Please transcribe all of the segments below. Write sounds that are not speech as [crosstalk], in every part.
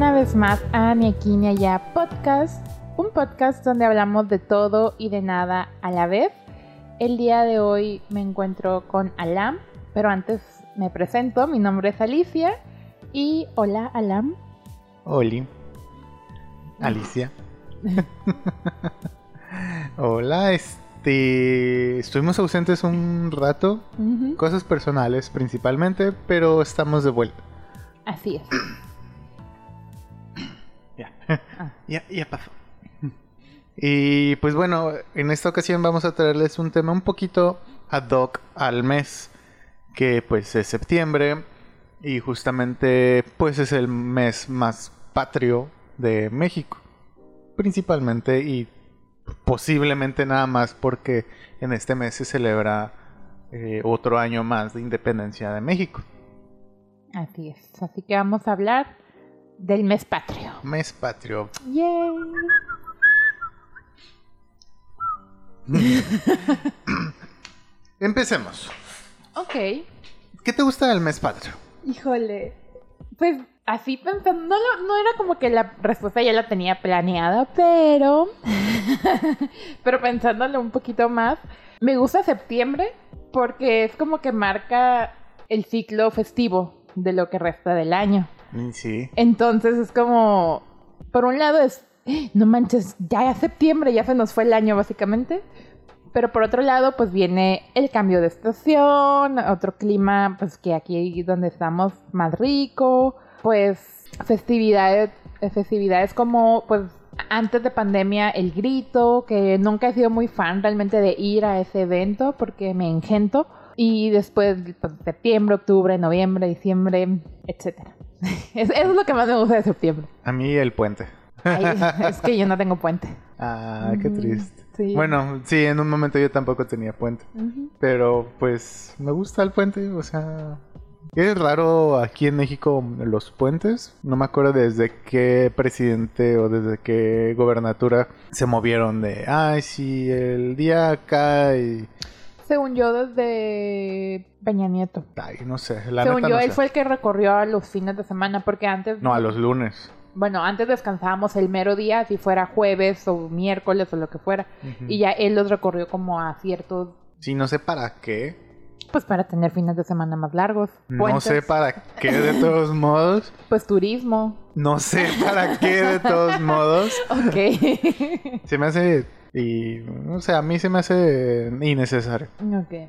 una vez más a Ni aquí ni allá podcast, un podcast donde hablamos de todo y de nada a la vez. El día de hoy me encuentro con Alam, pero antes me presento, mi nombre es Alicia y hola Alam. Oli. Alicia. [laughs] hola, este... Estuvimos ausentes un rato, cosas personales principalmente, pero estamos de vuelta. Así es. [laughs] Ya. Ya pasó. Y pues bueno, en esta ocasión vamos a traerles un tema un poquito ad hoc al mes, que pues es septiembre y justamente pues es el mes más patrio de México, principalmente y posiblemente nada más porque en este mes se celebra eh, otro año más de independencia de México. Así es. Así que vamos a hablar del mes patrio. Mes patrio. Yay. Empecemos. Ok. ¿Qué te gusta del mes patrio? Híjole. Pues así pensando, no, lo- no era como que la respuesta ya la tenía planeada, pero. [laughs] pero pensándolo un poquito más, me gusta septiembre porque es como que marca el ciclo festivo de lo que resta del año. Mm, Sí. Entonces es como. Por un lado es. No manches, ya es septiembre, ya se nos fue el año básicamente. Pero por otro lado, pues viene el cambio de estación, otro clima, pues que aquí donde estamos más rico, pues festividades, festividades como, pues antes de pandemia, el grito, que nunca he sido muy fan realmente de ir a ese evento porque me engento. Y después, pues, septiembre, octubre, noviembre, diciembre, etcétera. [laughs] Es- Eso es lo que más me gusta de septiembre. A mí el puente. Ay, es que yo no tengo puente. [laughs] Ah, qué triste. Sí. Bueno, sí, en un momento yo tampoco tenía puente. Pero pues me gusta el puente, o sea... Es raro aquí en México los puentes. No me acuerdo desde qué presidente o desde qué gobernatura se movieron de... Ay, sí, el día acá y... Según yo, desde Peña Nieto. Ay, no sé, la Según neta yo, no él sé. fue el que recorrió a los fines de semana, porque antes... No, a los lunes. Bueno, antes descansábamos el mero día, si fuera jueves o miércoles o lo que fuera. Y ya él los recorrió como a ciertos... Sí, no sé para qué. Pues para tener fines de semana más largos. No sé para qué de todos [laughs] modos. Pues turismo. No sé para qué de todos modos. [laughs] Ok. Se me hace... Y... O sea, a mí se me hace innecesario.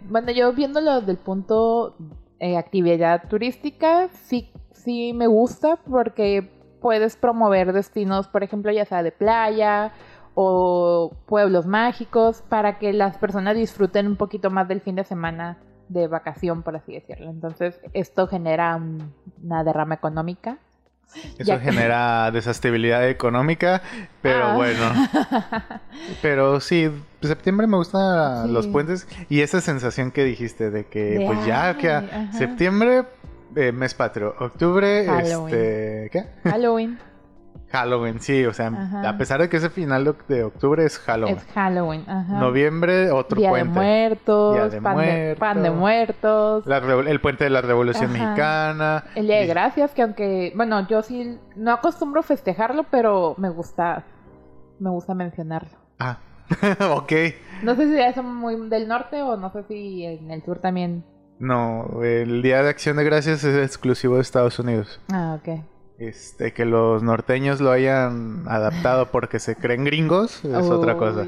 Bueno, yo viéndolo del punto eh, actividad turística, sí, sí me gusta porque puedes promover destinos, por ejemplo, ya sea de playa o pueblos mágicos, para que las personas disfruten un poquito más del fin de semana de vacación, por así decirlo. Entonces, esto genera un- una derrama económica. Eso Ya genera desestabilidad económica, pero Ah. bueno. [laughs] Pero sí, septiembre me gustan Sí. los puentes y esa sensación que dijiste de que De, pues ya que ajá. septiembre eh, mes patrio, octubre Halloween. este ¿qué? Halloween Halloween, sí, o sea, Ajá. a pesar de que ese final de, octubre es Halloween. es Halloween. Ajá. Noviembre otro Día puente. de muertos, Día de pan, De, pan de muertos. muertos. La el puente de la Revolución Ajá. Mexicana. El Día de Gracias, que aunque, bueno, yo sí no acostumbro festejarlo, pero me gusta, me gusta mencionarlo. Ah, [laughs] ok. No sé si es muy del norte o no sé si en el sur también. No, el Día de Acción de Gracias es exclusivo de Estados Unidos. Ah, ok. Este, que los norteños lo hayan adaptado porque se creen gringos es otra cosa.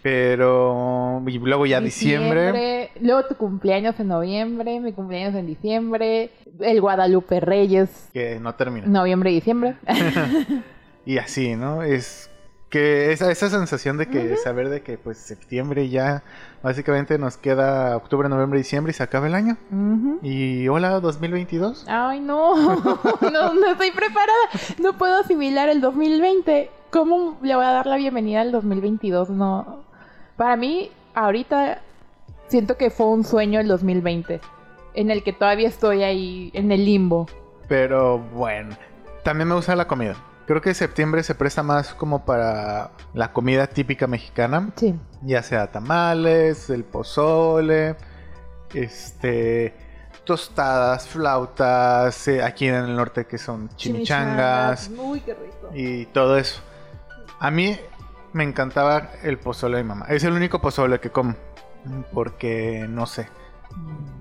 Pero y luego ya diciembre, Luego tu cumpleaños en noviembre, mi cumpleaños en diciembre, el Guadalupe Reyes, que no termina. noviembre y diciembre. [laughs] Y así, ¿no? Es que esa, esa sensación de que saber de que pues septiembre ya básicamente nos queda octubre, noviembre, diciembre y se acaba el año. Y hola 2022. Ay, no. [laughs] no, no estoy preparada. No puedo asimilar el 2020. ¿Cómo le voy a dar la bienvenida al 2022? No. Para mí, ahorita siento que fue un sueño el 2020. En el que todavía estoy ahí en el limbo. Pero bueno, también me gusta la comida. Creo que septiembre se presta más como para la comida típica mexicana, Sí. ya sea tamales, el pozole, este, tostadas, flautas, eh, aquí en el norte que son chimichangas Uy, qué rico. y todo eso. A mí me encantaba el pozole de mi mamá. Es el único pozole que como. Porque no sé,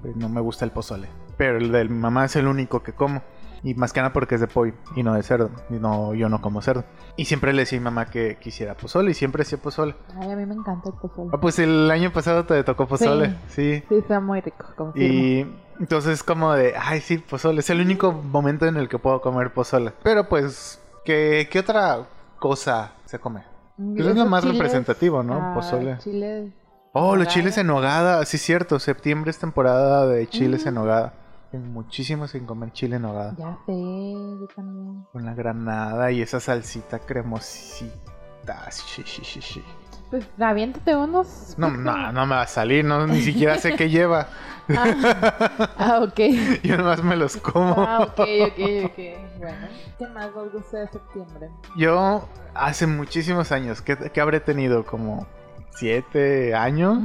pues, no me gusta el pozole. Pero el de mi mamá es el único que como. Y más que nada porque es de pollo y no de cerdo. Y no, yo no como cerdo. Y siempre le decía a mi mamá que quisiera pozole y siempre hacía pozole. Ay, a mí me encanta el pozole. Ah, pues el año pasado te tocó pozole. Sí. Sí, está muy rico. confirmo. Y entonces como de, ay sí, pozole. Es el único momento en el que puedo comer pozole. Pero pues, ¿qué, qué otra cosa se come? Pues es lo más chiles, representativo, ¿no? ah, Pozole. Chiles. Oh, los chiles en nogada. Sí, cierto. Septiembre es temporada de chiles Mm. en nogada. Tengo muchísimo sin comer chile en nogada. Ya sé, yo también. Con la granada y esa salsita cremosita. Sí, sí, sí. Pues aviéntate unos. No, no, no me va a salir. No, ni siquiera sé qué lleva. [laughs] Ah, ah, ok. [laughs] Yo nomás me los como. Ah, ok, ok, ok. Bueno, ¿qué más os gusta de septiembre? Yo hace muchísimos años, que, que habré tenido como siete años,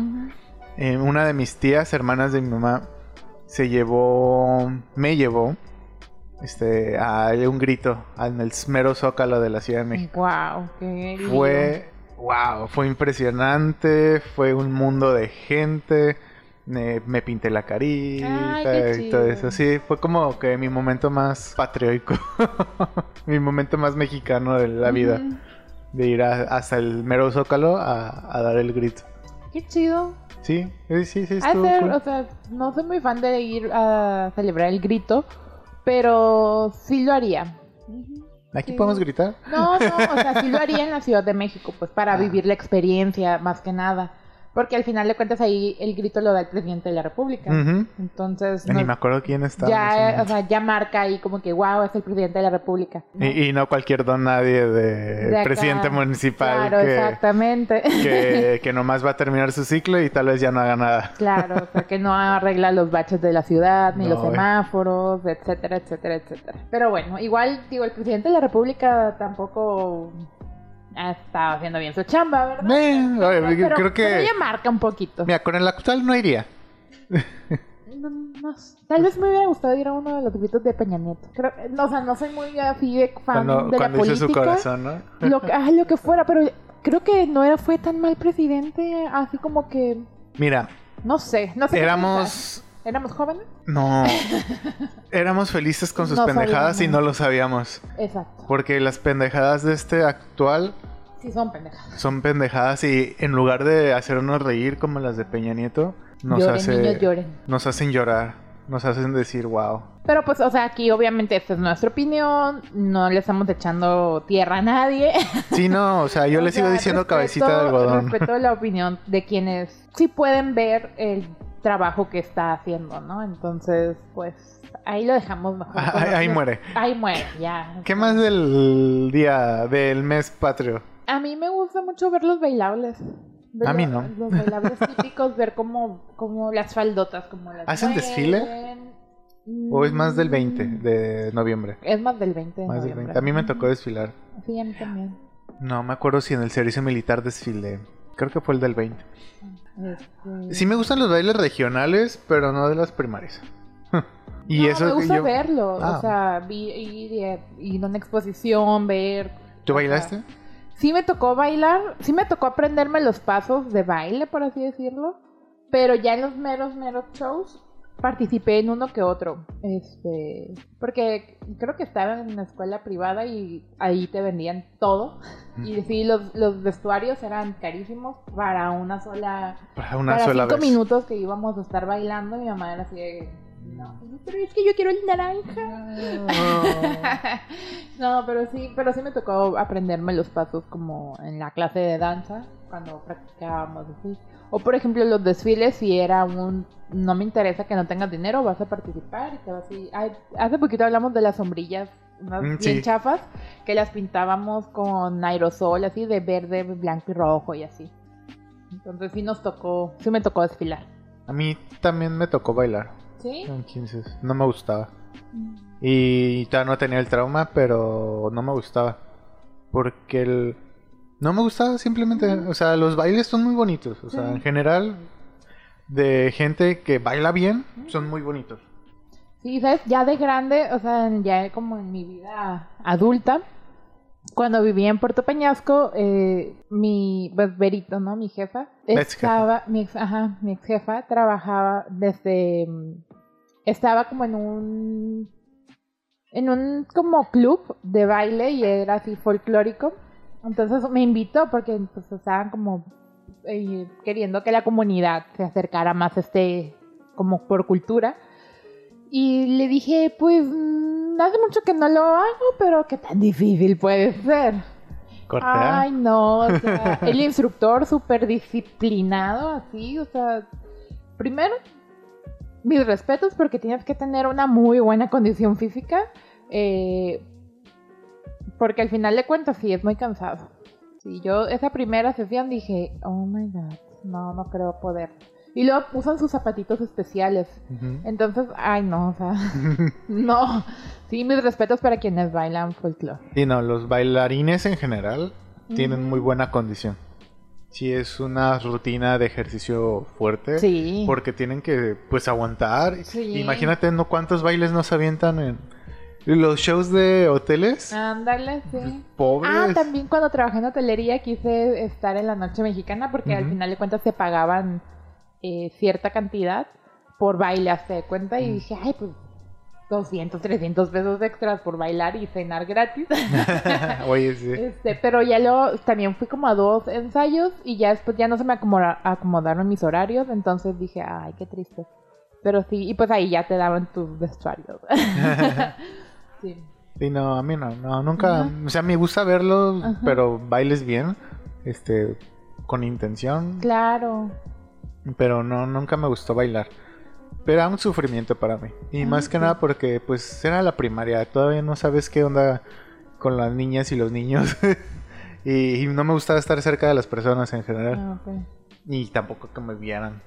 eh, una de mis tías, hermanas de mi mamá, se llevó, me llevó, este, a un grito en el mero zócalo de la Ciudad de México. Wow, qué. Fue, wow, fue impresionante, fue un mundo de gente. Me, me pinté la carita Ay, y todo eso. Sí, fue como que mi momento más patriótico. [laughs] mi momento más mexicano de la vida. De ir a- hasta el mero zócalo a, a dar el grito. Qué chido. Sí, sí, sí, sí, Ha estuvo ser, cool. o sea, no soy muy fan de ir a celebrar el grito, pero sí lo haría. ¿Aquí sí. podemos gritar? No, no, o sea, sí lo haría en la [laughs] Ciudad de México, pues para Ah. vivir la experiencia más que nada. Porque al final de cuentas ahí el grito lo da el presidente de la República. Entonces, Ni no- me acuerdo quién estaba. ya, momento. o sea, ya marca ahí como que, wow, es el presidente de la República. ¿no? y, y no cualquier don nadie de, presidente municipal Claro, que, exactamente. que, [laughs] que nomás va a terminar su ciclo y tal vez ya no haga nada. Claro, o sea, que no arregla los baches de la ciudad, ni No, los semáforos, etcétera, etcétera, etcétera. Pero bueno, igual, digo, el presidente de la República tampoco ha estado haciendo bien su chamba, ¿verdad? Pero- creo que... pero ella marca un poquito. Mira, con el actual no iría. [laughs] No, no sé. Tal vez me hubiera gustado ir a uno de los gritos de Peña Nieto. Creo, no, o sea, no soy muy fan Cuando, de cuando la hizo política. su corazón, ¿no? Lo, que- ah, lo que fuera, pero creo que no era fue tan mal presidente, así como que Mira, no sé, no sé. éramos... éramos jóvenes. No. [laughs] Éramos felices con sus No pendejadas y no lo sabíamos. Exacto. Porque las pendejadas de este actual Sí son pendejadas. son pendejadas y en lugar de hacernos reír como las de Peña Nieto, nos, lloren, hace, niños, lloren. nos hacen llorar. Nos hacen decir, wow. Pero pues, o sea, aquí obviamente esta es nuestra opinión, no le estamos echando tierra a nadie. [laughs] Sí, no, o sea, yo O le sigo diciendo respeto- cabecita de algodón. Respeto la opinión de quienes sí pueden ver el trabajo que está haciendo, ¿no? Entonces, pues ahí lo dejamos mejor. Ah, ahí- muere. Ahí muere, ya. ¿Qué más del día, del mes patrio? A mí me gusta mucho ver los bailables. Ver A mí no. Los bailables típicos, ver cómo, cómo las faldotas, como las ¿Hacen desfile? mueven. ¿O es más del 20 Mm, de noviembre? Es más del 20 de Más del noviembre. 20. A mí me tocó desfilar. Sí, a mí también. No me acuerdo si en el servicio militar desfilé. Creo que fue el del 20. Este, Sí me gustan los bailes regionales, pero no de las primarias. [laughs] y no, eso me gusta yo... verlo. Ah. O sea, vi, ir, ir a una exposición, ver. ¿Tú sea, bailaste? Sí me tocó bailar, sí me tocó aprenderme los pasos de baile, por así decirlo. Pero ya en los meros, meros shows participé en uno que otro. Este, porque creo que estaba en una escuela privada y ahí te vendían todo. Y sí, los, los vestuarios eran carísimos para una sola Para una para sola cinco vez. minutos que íbamos a estar bailando, mi mamá era así de, no, pero es que yo quiero el naranja. [laughs] no, pero sí, pero sí me tocó aprenderme los pasos como en la clase de danza, cuando practicábamos así. O por ejemplo los desfiles, si era un, no me interesa que no tengas dinero, vas a participar y te vas así. Ay, hace poquito hablamos de las sombrillas, unas Mm, bien sí. chafas, que las pintábamos con aerosol, así de verde, blanco y rojo y así. Entonces sí nos tocó, sí me tocó desfilar. A mí también me tocó bailar ¿Sí? en 15. No me gustaba. Y todavía no tenía el trauma, pero no me gustaba. Porque el... No me gustaba simplemente. O sea, los bailes son muy bonitos. O sea, en general, de gente que baila bien, son muy bonitos. Sí, ¿sabes? Ya de grande, o sea, ya como en mi vida adulta, cuando vivía en Puerto Peñasco, eh, mi, pues Berito, ¿no? Mi jefa. estaba, mi ex, ajá, mi ex jefa trabajaba desde, mm, estaba como en un, en un como club de baile y era así folclórico. Entonces me invitó porque pues estaban como eh, queriendo que la comunidad se acercara más a este, como por cultura. Y le dije, pues mm, hace mucho que no lo hago, pero qué tan difícil puede ser. Cortea. Ay, no, o sea, el instructor súper disciplinado, así, o sea, primero, mis respetos porque tienes que tener una muy buena condición física, eh, porque al final de cuentas sí, es muy cansado. Sí, yo esa primera sesión dije, oh my god, no, no creo poder. Y luego usan sus zapatitos especiales. Entonces, ay no, o sea, [laughs] no. Sí, mis respetos para quienes bailan folclore. Y no, los bailarines en general tienen muy buena condición. Sí, es una rutina de ejercicio fuerte. Sí. Porque tienen que, pues, aguantar. Sí. Imagínate, ¿no? ¿Cuántos bailes nos avientan en los shows de hoteles? Ándale, sí. Pobres. Ah, también cuando trabajé en hotelería quise estar en la noche mexicana porque al final de cuentas se pagaban eh, cierta cantidad por baile, de cuenta, y Mm. dije, ay, pues 200, 300 pesos extras por bailar y cenar gratis. [laughs] Oye, sí. este, pero ya luego también fui como a dos ensayos y ya después ya no se me acomoda- acomodaron mis horarios, entonces dije, ay, qué triste. Pero sí, y pues ahí ya te daban tus vestuarios. [laughs] sí. Sí, no, a mí no, no, nunca, Ajá. o sea, me gusta verlos, Ajá. pero bailes bien, este, con intención, Claro. pero no, nunca me gustó bailar. Pero era un sufrimiento para mí. Y más que nada porque, pues, era la primaria, todavía no sabes qué onda con las niñas y los niños. [laughs] y, y no me gustaba estar cerca de las personas en general. Ah. Y tampoco que me vieran.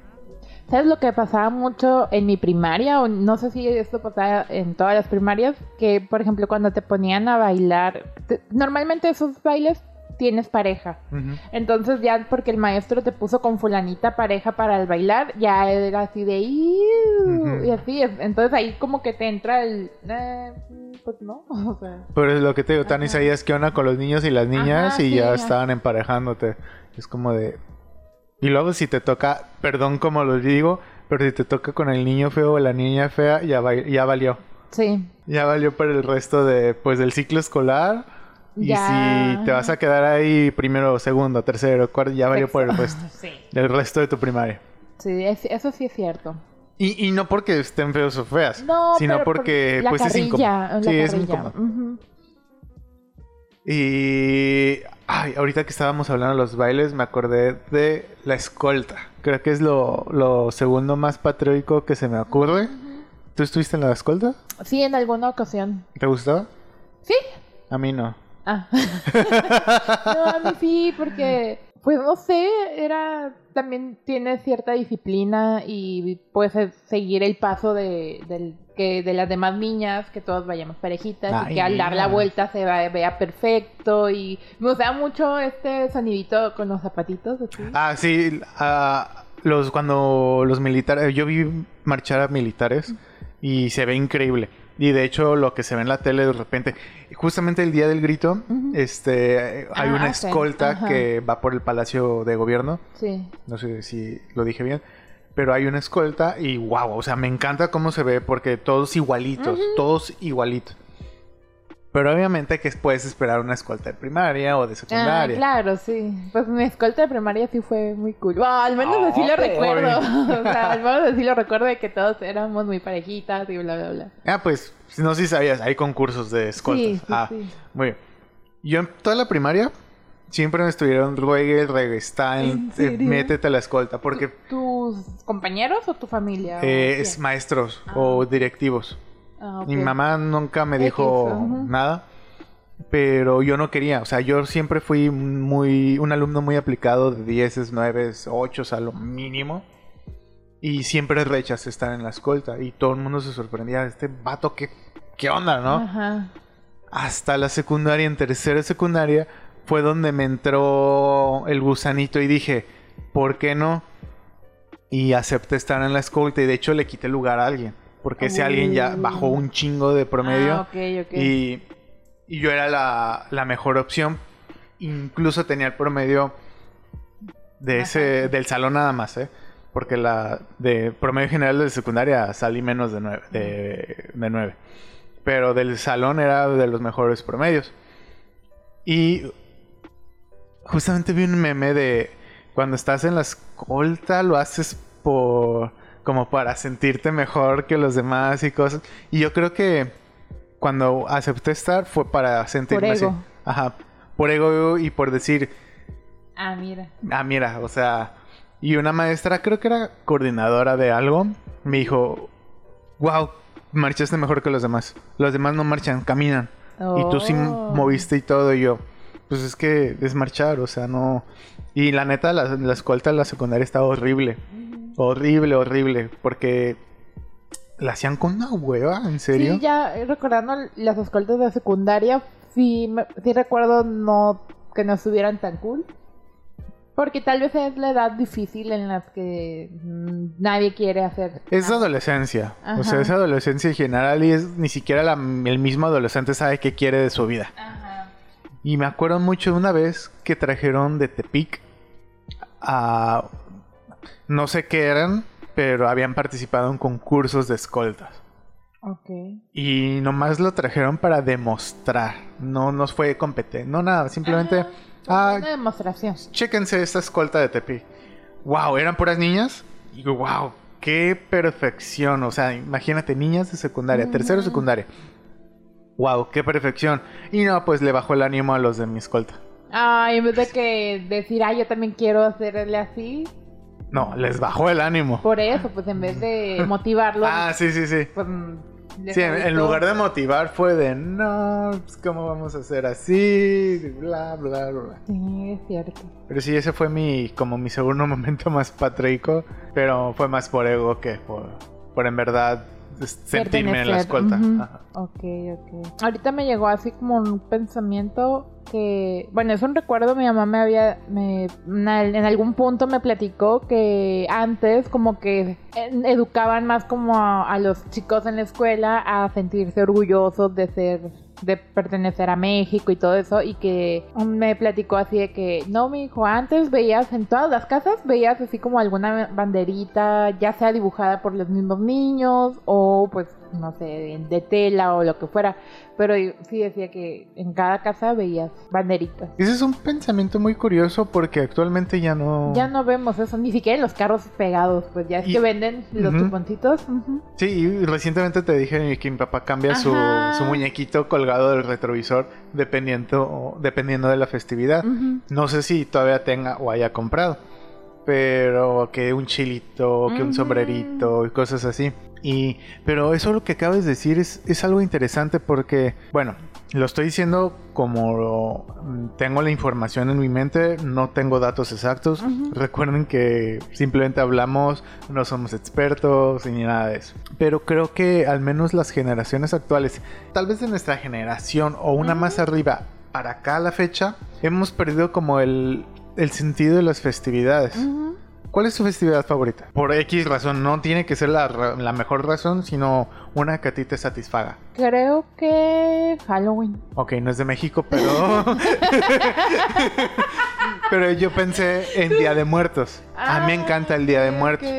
¿Sabes lo que pasaba mucho en mi primaria? O no sé si esto pasaba en todas las primarias. Que, por ejemplo, cuando te ponían a bailar. te- normalmente esos bailes tienes pareja. Entonces ya porque el maestro te puso con fulanita pareja para el bailar, ya era así de... Y así, es- entonces ahí como que te entra el... eh, pues no, [laughs] o sea... Pero es lo que te digo, tan Ajá. sabías qué onda con los niños y las niñas Ajá, y sí, ya ajá. estaban emparejándote. Es como de... Y luego si te toca, perdón como lo digo, pero si te toca con el niño feo o la niña fea, ya, va- ya valió. Sí, Ya valió para el resto de, pues, del ciclo escolar. Y Ya. si te vas a quedar ahí primero, segundo, tercero, cuarto, ya valió por el resto. sí. El resto de tu primaria. Sí, es- eso sí es cierto. Y, y no porque estén feos o feas, No, sino pero por porque la pues es incómodo. carrilla, Sí, es incómodo. Ujú. Y ay, ahorita que estábamos hablando de los bailes, me acordé de la escolta. Creo que es lo, lo segundo más patriótico que se me ocurre. ¿Tú estuviste en la escolta? Sí, en alguna ocasión. ¿Te gustaba? ¿Sí? A mí no. Ah. [laughs] no, a mí sí, porque, pues no sé, era, también tiene cierta disciplina y puedes se- seguir el paso de, del, que, de las demás niñas, que todos vayamos parejitas Ay, y que al dar la vuelta se va- vea perfecto y me gustaba mucho este sonidito con los zapatitos. Ah, sí. ah, los, cuando los militares... Yo vi marchar a militares y se ve increíble. Y de hecho lo que se ve en la tele de repente... Justamente el día del grito, este hay Ah, una escolta que va por el Palacio de Gobierno. Sí. No sé si lo dije bien. Pero hay una escolta y wow, o sea, me encanta cómo se ve porque todos igualitos, todos igualitos. Pero obviamente que puedes esperar una escolta de primaria o de Ah, secundaria. claro, sí. Pues mi escolta de primaria sí fue muy cool. Bueno, al menos así lo recuerdo. [laughs] o sea, al menos así lo recuerdo de que todos éramos muy parejitas y bla, bla, bla. Ah, pues, no sé si sabías, hay concursos de escoltas. Sí, sí, ah, sí. muy bien. Yo en toda la primaria siempre me estuvieron ruegue, ruegue, está ¿En en, eh, métete a la escolta porque ¿Tus compañeros o tu familia? eh, ¿O es maestros Ah. o directivos. Ah. Mi mamá nunca me X, dijo nada, pero yo no quería. O sea, yo siempre fui muy un alumno muy aplicado de 10, 9, 8 a lo mínimo. Y siempre rechazé estar en la escolta. Y todo el mundo se sorprendía. Este vato, ¿qué, qué onda, no? Ajá. Hasta la secundaria, en tercera secundaria, fue donde me entró el gusanito y dije, ¿por qué no? Y acepté estar en la escolta y de hecho le quité lugar a alguien. Porque ese alguien ya bajó un chingo de promedio. Ah, ok, ok. Y, y yo era la, la mejor opción. Incluso tenía el promedio de ese, del salón nada más, ¿eh? Porque la de promedio general de secundaria salí menos de nueve, de, de nueve. Pero del salón era de los mejores promedios. Y justamente vi un meme de cuando estás en la escolta lo haces por como para sentirte mejor que los demás y cosas. Y yo creo que cuando acepté estar fue para sentirme Por así. ego. Ajá, por ego y por decir, Ah, mira. ah, mira, o sea, y una maestra, creo que era coordinadora de algo, me dijo, wow, marchaste mejor que los demás. Los demás no marchan, caminan. Y tú sí Oh. moviste y todo, y yo, pues es que es marchar, o sea, no... Y la neta, la, la escolta de la secundaria estaba horrible. Horrible, horrible, porque la hacían con una hueva, ¿en serio? Sí, ya eh, recordando las escoltas de secundaria, sí, me- sí recuerdo no que no estuvieran tan cool. Porque tal vez es la edad difícil en la que mm, nadie quiere hacer. Es nada. adolescencia. O sea, es adolescencia en general y es ni siquiera la- el mismo adolescente sabe qué quiere de su vida. Ajá. Y me acuerdo mucho de una vez que trajeron de Tepic a... No sé qué eran, pero habían participado en concursos de escoltas. Ok. Y nomás lo trajeron para demostrar. No nos fue competente. No nada, simplemente... Ah, Una demostración. chéquense esta escolta de Tepi. Wow, eran puras niñas. Y wow, qué perfección. O sea, imagínate, niñas de secundaria, tercero de secundaria. Wow, qué perfección. Y no, pues le bajó el ánimo a los de mi escolta. Ay, en vez de que decir, ay, yo también quiero hacerle así. No, les bajó el ánimo. Por eso, pues en vez de [laughs] motivarlo, Ah, sí, sí, sí. pues. Sí, en, lugar de motivar fue de, no, pues, ¿cómo vamos a hacer así? Bla, bla, bla. Sí, es cierto. Pero sí, ese fue mi, como mi segundo [laughs] momento más patrico, pero fue más por ego que por, por en verdad sentirme en la escolta. ujú. Ajá. Ok, ok. Ahorita me llegó así como un pensamiento que, bueno, es un recuerdo, mi mamá me había, me, en algún punto me platicó que antes como que educaban más como a, a los chicos en la escuela a sentirse orgullosos de ser de pertenecer a México y todo eso y que me platicó así de que no mi hijo antes veías en todas las casas veías así como alguna banderita ya sea dibujada por los mismos niños o pues no sé de tela o lo que fuera pero sí decía que en cada casa veías banderitas Ese es un pensamiento muy curioso porque actualmente ya no... ya no vemos eso ni siquiera en los carros pegados pues ya es Y- que venden los Ujú. chuponcitos ujú. Sí, y recientemente te dije que mi papá cambia su, su muñequito colgado del retrovisor dependiendo, dependiendo de la festividad. No sé si todavía tenga o haya comprado. Pero que un chilito, que un sombrerito y cosas así. Y, pero eso lo que acabas de decir es, es algo interesante porque, bueno, lo estoy diciendo como mm, tengo la información en mi mente, no tengo datos exactos. Recuerden que simplemente hablamos, no somos expertos ni nada de eso. Pero creo que al menos las generaciones actuales, tal vez de nuestra generación o una más arriba, para acá a la fecha, hemos perdido como el, el sentido de las festividades. ¿Cuál es tu festividad favorita? Por X razón, no tiene que ser la, ra- la mejor razón, sino una que a ti te satisfaga. creo que Halloween Ok, no es de México, pero... [laughs] pero yo pensé en Día de Muertos. A mí me encanta el Día de Ah, Muertos.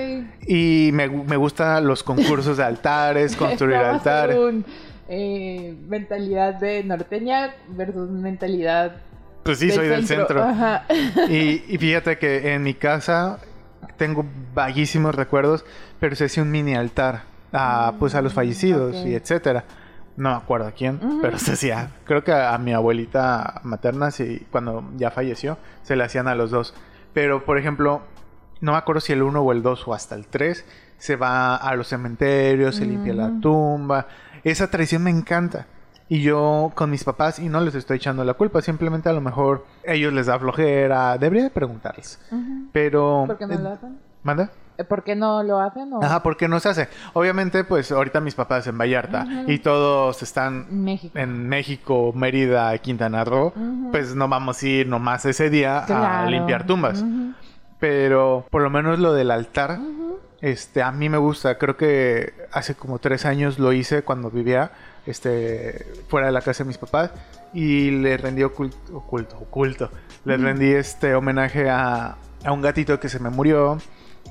Y me, me gustan los concursos de altares, [laughs] construir altares. un, eh, mentalidad de norteña versus mentalidad Pues sí, soy del centro. Ajá. Y, y fíjate que en mi casa tengo vaguísimos recuerdos, pero se hacía un mini altar a, pues a los fallecidos ok. y etcétera. No me acuerdo a quién, pero se hacía. Creo que a, a mi abuelita materna, sí, cuando ya falleció, se le hacían a los dos. Pero, por ejemplo, no me acuerdo si el 1 o el 2 o hasta el 3 se va a los cementerios, se limpia la tumba. Esa tradición me encanta. Y yo con mis papás, y no les estoy echando la culpa, simplemente a lo mejor ellos les da flojera. Debería de preguntarles. Pero... ¿Por qué no eh, lo hacen? ¿Manda? Eh, ¿Por qué no lo hacen? o- Ajá, ¿por qué no se hace? Obviamente, pues ahorita mis papás en Vallarta y todos están En México. en México, Mérida, Quintana Roo. Pues no vamos a ir nomás ese día a limpiar tumbas. Pero por lo menos lo del altar. Este, a mí me gusta. Creo que hace como tres años lo hice cuando vivía este, fuera de la casa de mis papás y le rendí oculto, oculto, oculto. Le rendí este homenaje a, a un gatito que se me murió,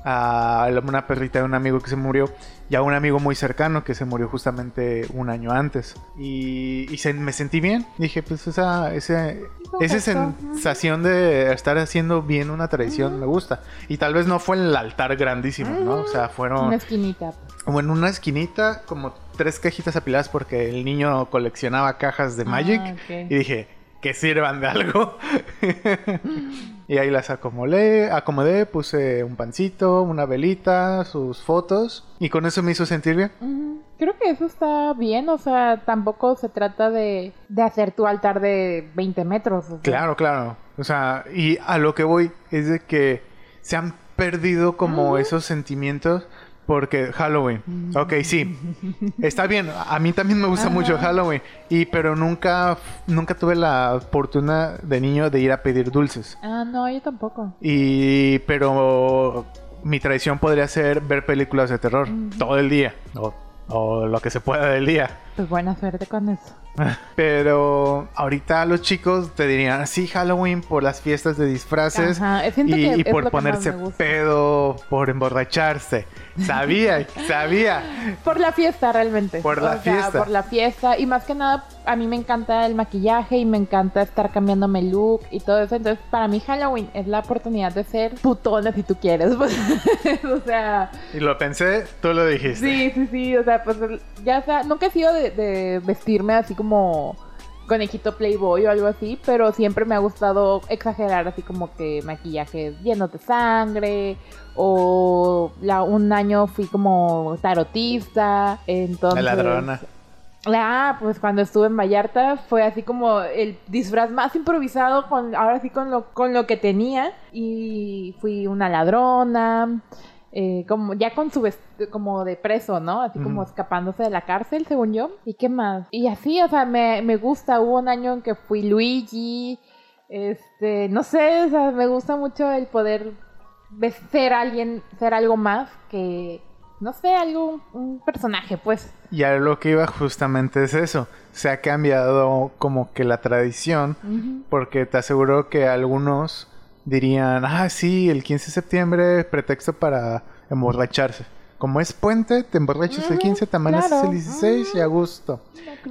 a una perrita de un amigo que se murió y a un amigo muy cercano que se murió justamente un año antes. Y, y se- me sentí bien. Dije, pues esa, ese, esa Perfecto. sensación de estar haciendo bien una tradición me gusta. Y tal vez no fue en el altar grandísimo, ¿no? O sea, fueron Una esquinita. como en una esquinita, como tres cajitas apiladas porque el niño coleccionaba cajas de Magic. Ah, ok. Y dije, que sirvan de algo. [laughs] y ahí las acomodé, acomodé, puse un pancito, una velita, sus fotos. Y con eso me hizo sentir bien. Creo que eso está bien, o sea, tampoco se trata de, de hacer tu altar de 20 metros. o sea. Claro, claro. O sea, y a lo que voy es de que se han perdido como esos sentimientos porque Halloween. Ok, sí. Está bien. A mí también me gusta mucho Halloween. Y pero nunca, nunca tuve la oportunidad de niño de ir a pedir dulces. Ah, no, yo tampoco. Y pero mi tradición podría ser ver películas de terror todo el día. O, o lo que se pueda del día. Pues buena suerte con eso. [laughs] Pero ahorita los chicos te dirían, sí, Halloween por las fiestas de disfraces Ajá, siento y, y por ponerse pedo, por emborracharse. Sabía, [laughs] sabía. Por la fiesta, realmente. Por la O sea, fiesta. por la fiesta. Y más que nada, a mí me encanta el maquillaje y me encanta estar cambiándome el look y todo eso. Entonces, para mí, Halloween es la oportunidad de ser putona si tú quieres. pues. [laughs] o sea, Y lo pensé, tú lo dijiste. sí, sí, sí. O sea, pues ya sea, nunca he sido de, de vestirme así como conejito playboy o algo así, pero siempre me ha gustado exagerar así como que maquillajes llenos de sangre o la, un año fui como tarotista, entonces... La ladrona. Ah, pues cuando estuve en Vallarta fue así como el disfraz más improvisado con ahora sí con lo con lo que tenía y fui una ladrona eh, como ya con su como de preso, ¿no? Así como escapándose de la cárcel, según yo. ¿Y qué más? Y así, o sea, me, me gusta. Hubo un año en que fui Luigi. Este, no sé, o sea, me gusta mucho el poder ser alguien, ser algo más que, no sé, algo, un personaje, pues. Y a lo que iba justamente es eso. Se ha cambiado como que la tradición porque te aseguro que algunos dirían, ah, sí, el 15 de septiembre, pretexto para emborracharse. Como es puente, te emborrachas el Ujú, 15, te amaneces claro. el 16 y a gusto.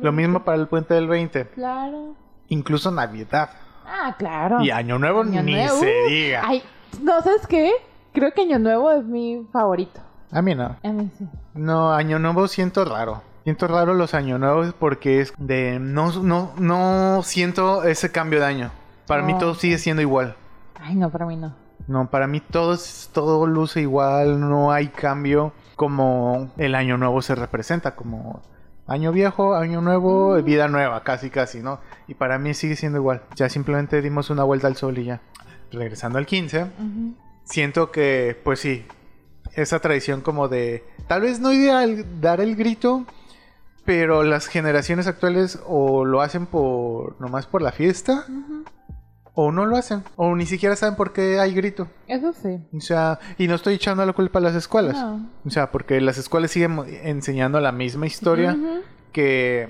Lo mismo para el puente del 20. Claro. Incluso Navidad. Ah, claro. Y Año Nuevo Año ni Nuevo. se diga. Ay, no, ¿sabes qué? Creo que Año Nuevo es mi favorito. A mí no. A mí sí. No, Año Nuevo siento raro. Siento raro los Año Nuevos porque es de... No, no, no siento ese cambio de año. Para mí Oh. todo sigue siendo igual. Ay, no, para mí no. No, para mí todo, todo luce igual, no hay cambio como el año nuevo se representa, como año viejo, año nuevo, vida nueva, casi casi, ¿no? Y para mí sigue siendo igual, ya simplemente dimos una vuelta al sol y ya. Regresando al 15, Ujú. siento que, pues sí, esa tradición como de, tal vez no ideal dar el grito, pero las generaciones actuales o lo hacen por, nomás por la fiesta, Ujú. O no lo hacen, o ni siquiera saben por qué hay grito. Eso sí. O sea, y no estoy echando la culpa a las escuelas. No. O sea, porque las escuelas siguen enseñando la misma historia que...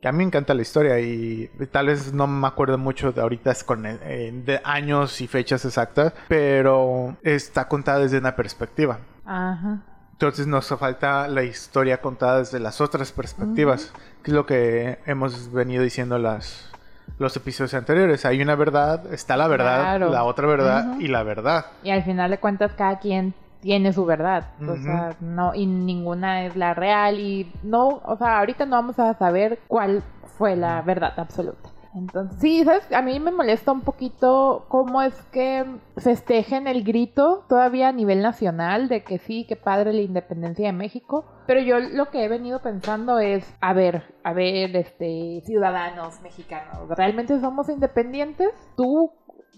que a mí me encanta la historia y tal vez no me acuerdo mucho de ahorita con eh, de años y fechas exactas, pero está contada desde una perspectiva. Ajá. Entonces nos falta la historia contada desde las otras perspectivas, que es lo que hemos venido diciendo las los episodios anteriores. Hay una verdad, está la verdad, Claro. la otra verdad y la verdad. Y al final de cuentas cada quien tiene su verdad. O sea, no, y ninguna es la real. Y no, o sea, ahorita no vamos a saber cuál fue la verdad absoluta. Entonces, sí, ¿sabes? A mí me molesta un poquito cómo es que festejen el grito todavía a nivel nacional de que sí, que padre la independencia de México. Pero yo lo que he venido pensando es, a ver, a ver, este, ciudadanos mexicanos, ¿realmente somos independientes? ¿Tú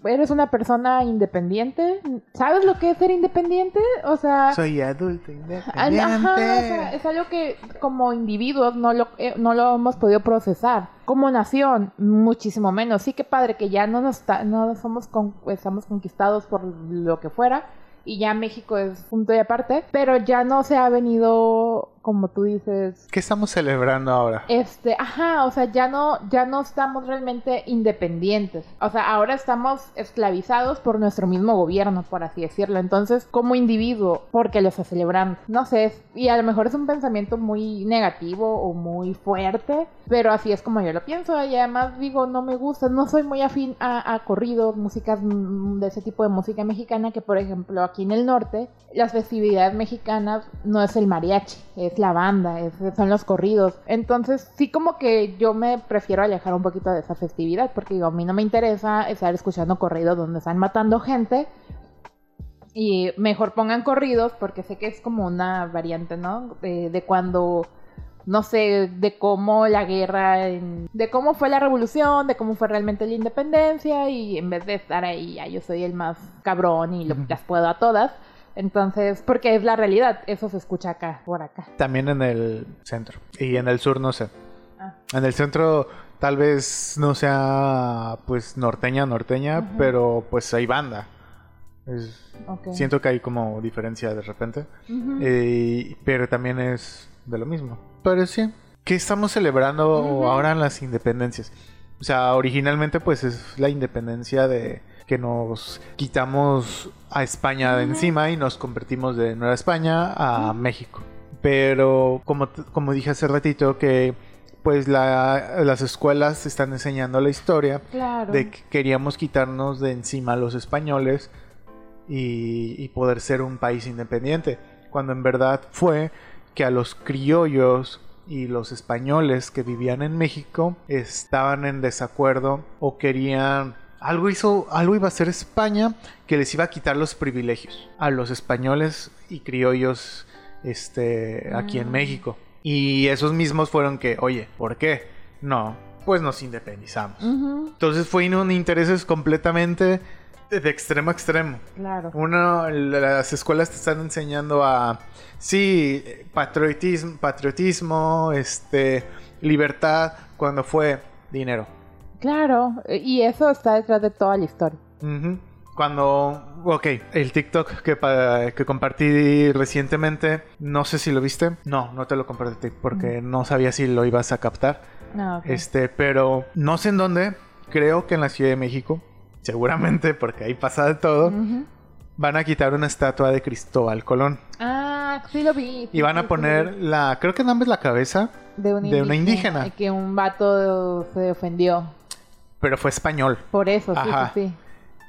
eres una persona independiente? ¿Sabes lo que es ser independiente? O sea... Soy adulto independiente. Ajá, o sea, es algo que como individuos no lo, eh, no lo hemos podido procesar. Como nación, muchísimo menos. Sí que padre que ya no nos está- no somos con- estamos conquistados por lo que fuera. Y ya México es punto y aparte, pero ya no se ha venido como tú dices. ¿Qué estamos celebrando ahora? Este, ajá, o sea, ya no, ya no estamos realmente independientes. O sea, ahora estamos esclavizados por nuestro mismo gobierno, por así decirlo. Entonces, como individuo, porque lo está celebrando. No sé, y a lo mejor es un pensamiento muy negativo o muy fuerte, pero así es como yo lo pienso. Y además digo, no me gusta, no soy muy afín a, a corridos, músicas mm, de ese tipo de música mexicana, que por ejemplo aquí en el norte, las festividades mexicanas no es el mariachi, es la banda, son los corridos. Entonces, sí como que yo me prefiero alejar un poquito de esa festividad, porque digo, a mí no me interesa estar escuchando corridos donde están matando gente. Y mejor pongan corridos, porque sé que es como una variante, ¿no? De, cuando no sé, de cómo la guerra, de cómo fue la revolución, de cómo fue realmente la independencia y en vez de estar ahí, ya yo soy el más cabrón y lo, las puedo a todas, entonces, porque es la realidad, eso se escucha acá, por acá. También en el centro. Y en el sur no sé. Ah. En el centro tal vez no sea pues norteña, norteña, pero pues hay banda. Siento que hay como diferencia de repente. Eh, pero también es de lo mismo. Pero sí. ¿Qué estamos celebrando ahora en las independencias? O sea, originalmente pues es la independencia de que nos quitamos a España de encima y nos convertimos de Nueva España a México. Pero como, como dije hace ratito que pues las escuelas están enseñando la historia de que queríamos quitarnos de encima a los españoles y, y, poder ser un país independiente, cuando en verdad fue que a los criollos y los españoles que vivían en México estaban en desacuerdo o querían algo hizo, algo iba a hacer España que les iba a quitar los privilegios a los españoles y criollos este, aquí en mm. México. Y esos mismos fueron que, oye, ¿por qué? No, pues nos independizamos. Entonces fue un intereses completamente de, extremo a extremo. Claro. Uno, las escuelas te están enseñando a, sí, patriotismo, patriotismo, este, libertad, cuando fue dinero. Claro, y eso está detrás de toda la historia. Cuando, ok, el TikTok que, que compartí recientemente, no sé si lo viste. No, no te lo compartí porque no sabía si lo ibas a captar. Ah, este, pero no sé en dónde. Creo que en la Ciudad de México, seguramente porque ahí pasa de todo. Van a quitar una estatua de Cristóbal Colón. Ah, sí lo vi. y van a poner la, creo que nada la cabeza de, una, de una indígena. Que un vato se ofendió pero fue español. Por eso, sí, sí,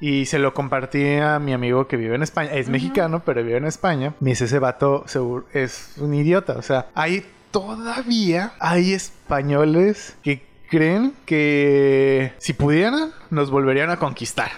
Y se lo compartí a mi amigo que vive en España. Es mexicano, pero vive en España. Me dice, ese vato seguro es un idiota. O sea, hay todavía, hay españoles que creen que si pudieran, nos volverían a conquistar.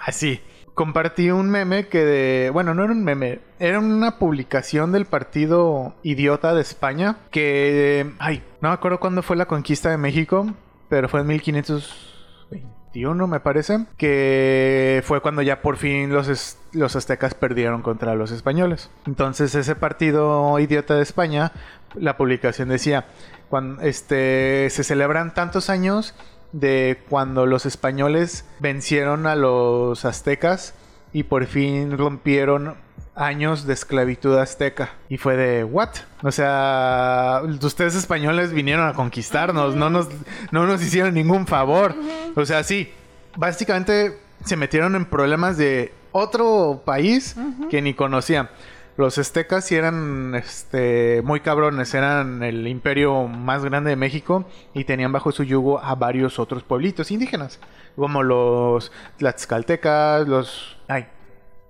Así. Compartí un meme que de... Bueno, no era un meme. Era una publicación del partido idiota de España. Que... Ay, no me acuerdo cuándo fue la conquista de México. Pero fue en 1500 21, me parece, que fue cuando ya por fin los, los aztecas perdieron contra los españoles. Entonces ese partido idiota de España, la publicación decía, cuando este, se celebran tantos años de cuando los españoles vencieron a los aztecas y por fin rompieron años de esclavitud azteca. Y fue de, ¿what? O sea, ustedes españoles vinieron a conquistarnos, no nos, no nos hicieron ningún favor. O sea, sí, básicamente se metieron en problemas de otro país que ni conocían. Los aztecas sí eran este, muy cabrones, eran el imperio más grande de México y tenían bajo su yugo a varios otros pueblitos indígenas, como los tlaxcaltecas, los...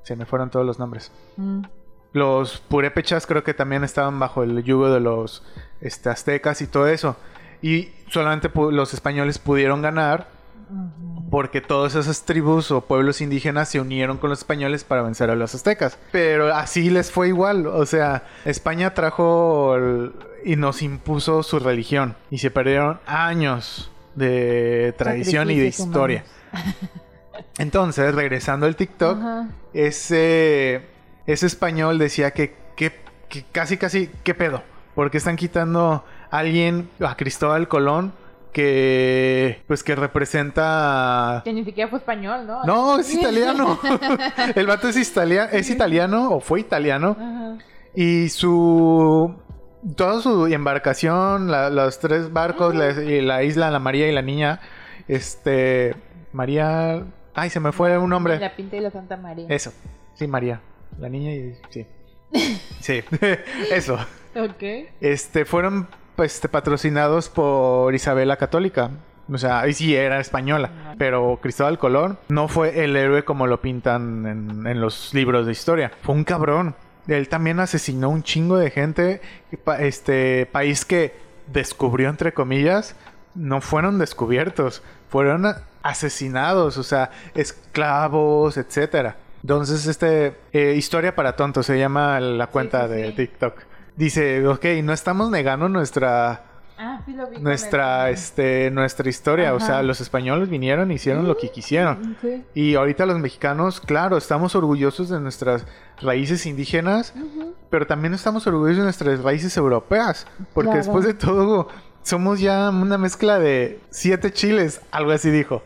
se me fueron todos los nombres. Mm. Los purépechas creo que también estaban bajo el yugo de los este, aztecas y todo eso. Y solamente los españoles pudieron ganar porque todas esas tribus o pueblos indígenas se unieron con los españoles para vencer a los aztecas. Pero así les fue igual. O sea, España trajo y nos impuso su religión. Y se perdieron años de tradición y de historia. [laughs] Entonces, regresando al TikTok, ese, ese español decía que, que, casi, casi, ¿qué pedo? Porque están quitando a alguien, a Cristóbal Colón, que pues que representa Que ni siquiera fue español, ¿no? no es italiano [laughs] el vato es italiano es italiano o fue italiano Ajá. y su toda su embarcación la- los tres barcos la, la isla la María y la niña este María ay se me fue un nombre La Pinta y la Santa María. eso sí María la niña y sí [laughs] sí [laughs] eso Ok. este fueron pues, este, patrocinados por Isabel la Católica. O sea, y sí era española, pero Cristóbal Colón no fue el héroe como lo pintan en, en los libros de historia. Fue un cabrón. Él también asesinó un chingo de gente. Este país que descubrió, entre comillas, no fueron descubiertos, fueron asesinados, o sea, esclavos, etcétera. Entonces, este eh, historia para tontos se llama la cuenta sí, de sí. TikTok. Dice, ok, no estamos negando nuestra Ah, nuestra este nuestra historia, o sea, los españoles vinieron y hicieron lo que quisieron. Y ahorita los mexicanos, claro, estamos orgullosos de nuestras raíces indígenas, pero también estamos orgullosos de nuestras raíces europeas, porque Claro. después de todo somos ya una mezcla de siete chiles, algo así dijo.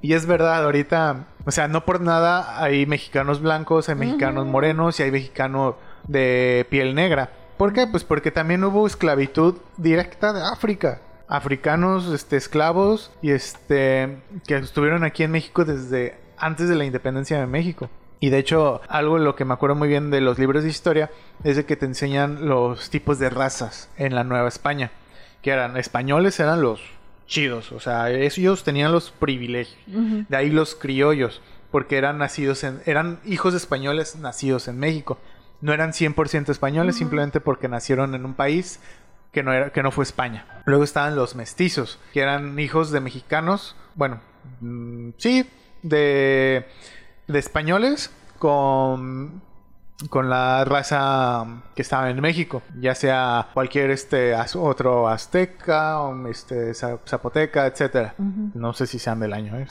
Y es verdad, ahorita, o sea, no por nada hay mexicanos blancos, hay mexicanos morenos y hay mexicanos de piel negra. ¿Por qué? Pues porque también hubo esclavitud directa de África. Africanos, este, esclavos y este, que estuvieron aquí en México desde antes de la independencia de México. Y de hecho, algo lo que me acuerdo muy bien de los libros de historia es de que te enseñan los tipos de razas en la Nueva España. Que eran españoles, eran los chidos. O sea, ellos tenían los privilegios. De ahí los criollos, porque eran nacidos en, eran hijos de españoles nacidos en México. No eran 100% españoles, simplemente porque nacieron en un país que no, era, que no fue España. Luego estaban los mestizos, que eran hijos de mexicanos, bueno, mm, sí, de, de españoles con, con la raza que estaba en México, ya sea cualquier este otro azteca, o este za- zapoteca, etcétera. No sé si sean del año, ¿eh?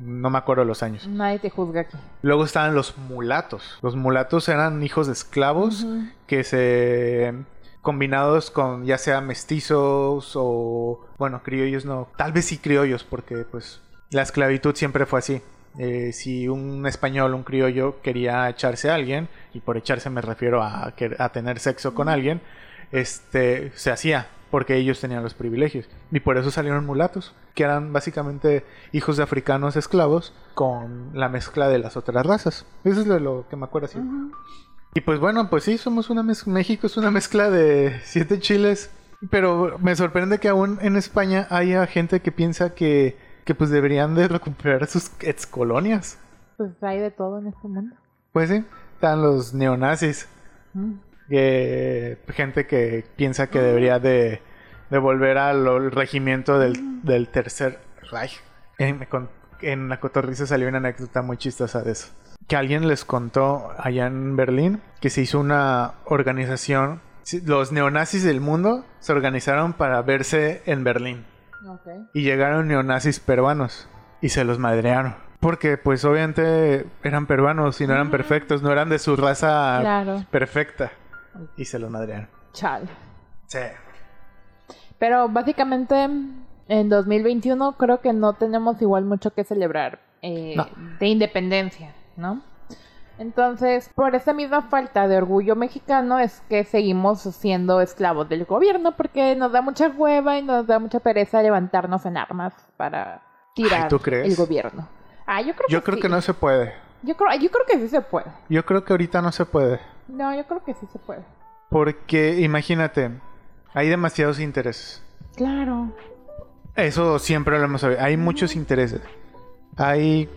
No me acuerdo los años. Nadie te juzga aquí. Luego estaban los mulatos. Los mulatos eran hijos de esclavos que se combinados con ya sea mestizos o bueno, criollos no, tal vez sí criollos porque pues la esclavitud siempre fue así. Eh, si un español, un criollo quería echarse a alguien, y por echarse me refiero a, a tener sexo con alguien, este se hacía porque ellos tenían los privilegios y por eso salieron mulatos, que eran básicamente hijos de africanos esclavos con la mezcla de las otras razas. Eso es lo que me acuerdo así. Y pues bueno, pues sí, somos una mezcla. México es una mezcla de siete chiles. Pero me sorprende que aún en España haya gente que piensa que, que pues deberían de recuperar sus ex colonias. Pues hay de todo en este mundo. Pues sí, están los neonazis. Mm. Que, gente que piensa que debería de, de volver al regimiento del, del tercer Reich. En, en la cotorriza salió una anécdota muy chistosa de eso. Que alguien les contó allá en Berlín que se hizo una organización. Los neonazis del mundo se organizaron para verse en Berlín. Y llegaron neonazis peruanos y se los madrearon. Porque pues obviamente eran peruanos y no eran perfectos, no eran de su raza Claro. perfecta. Y se los madrearon. Chale. Sí. Pero básicamente en 2021 creo que no tenemos igual mucho que celebrar eh, No. de independencia, ¿no? Entonces, por esa misma falta de orgullo mexicano es que seguimos siendo esclavos del gobierno porque nos da mucha hueva y nos da mucha pereza levantarnos en armas para tirar ¿tú crees? el gobierno. Ah, yo creo Yo que creo sí. que no se puede. Yo creo, yo creo que sí se puede. Yo creo que ahorita no se puede. No, yo creo que sí se puede. Porque imagínate, hay demasiados intereses. Claro. Eso siempre lo hemos sabido. Hay muchos intereses. Hay,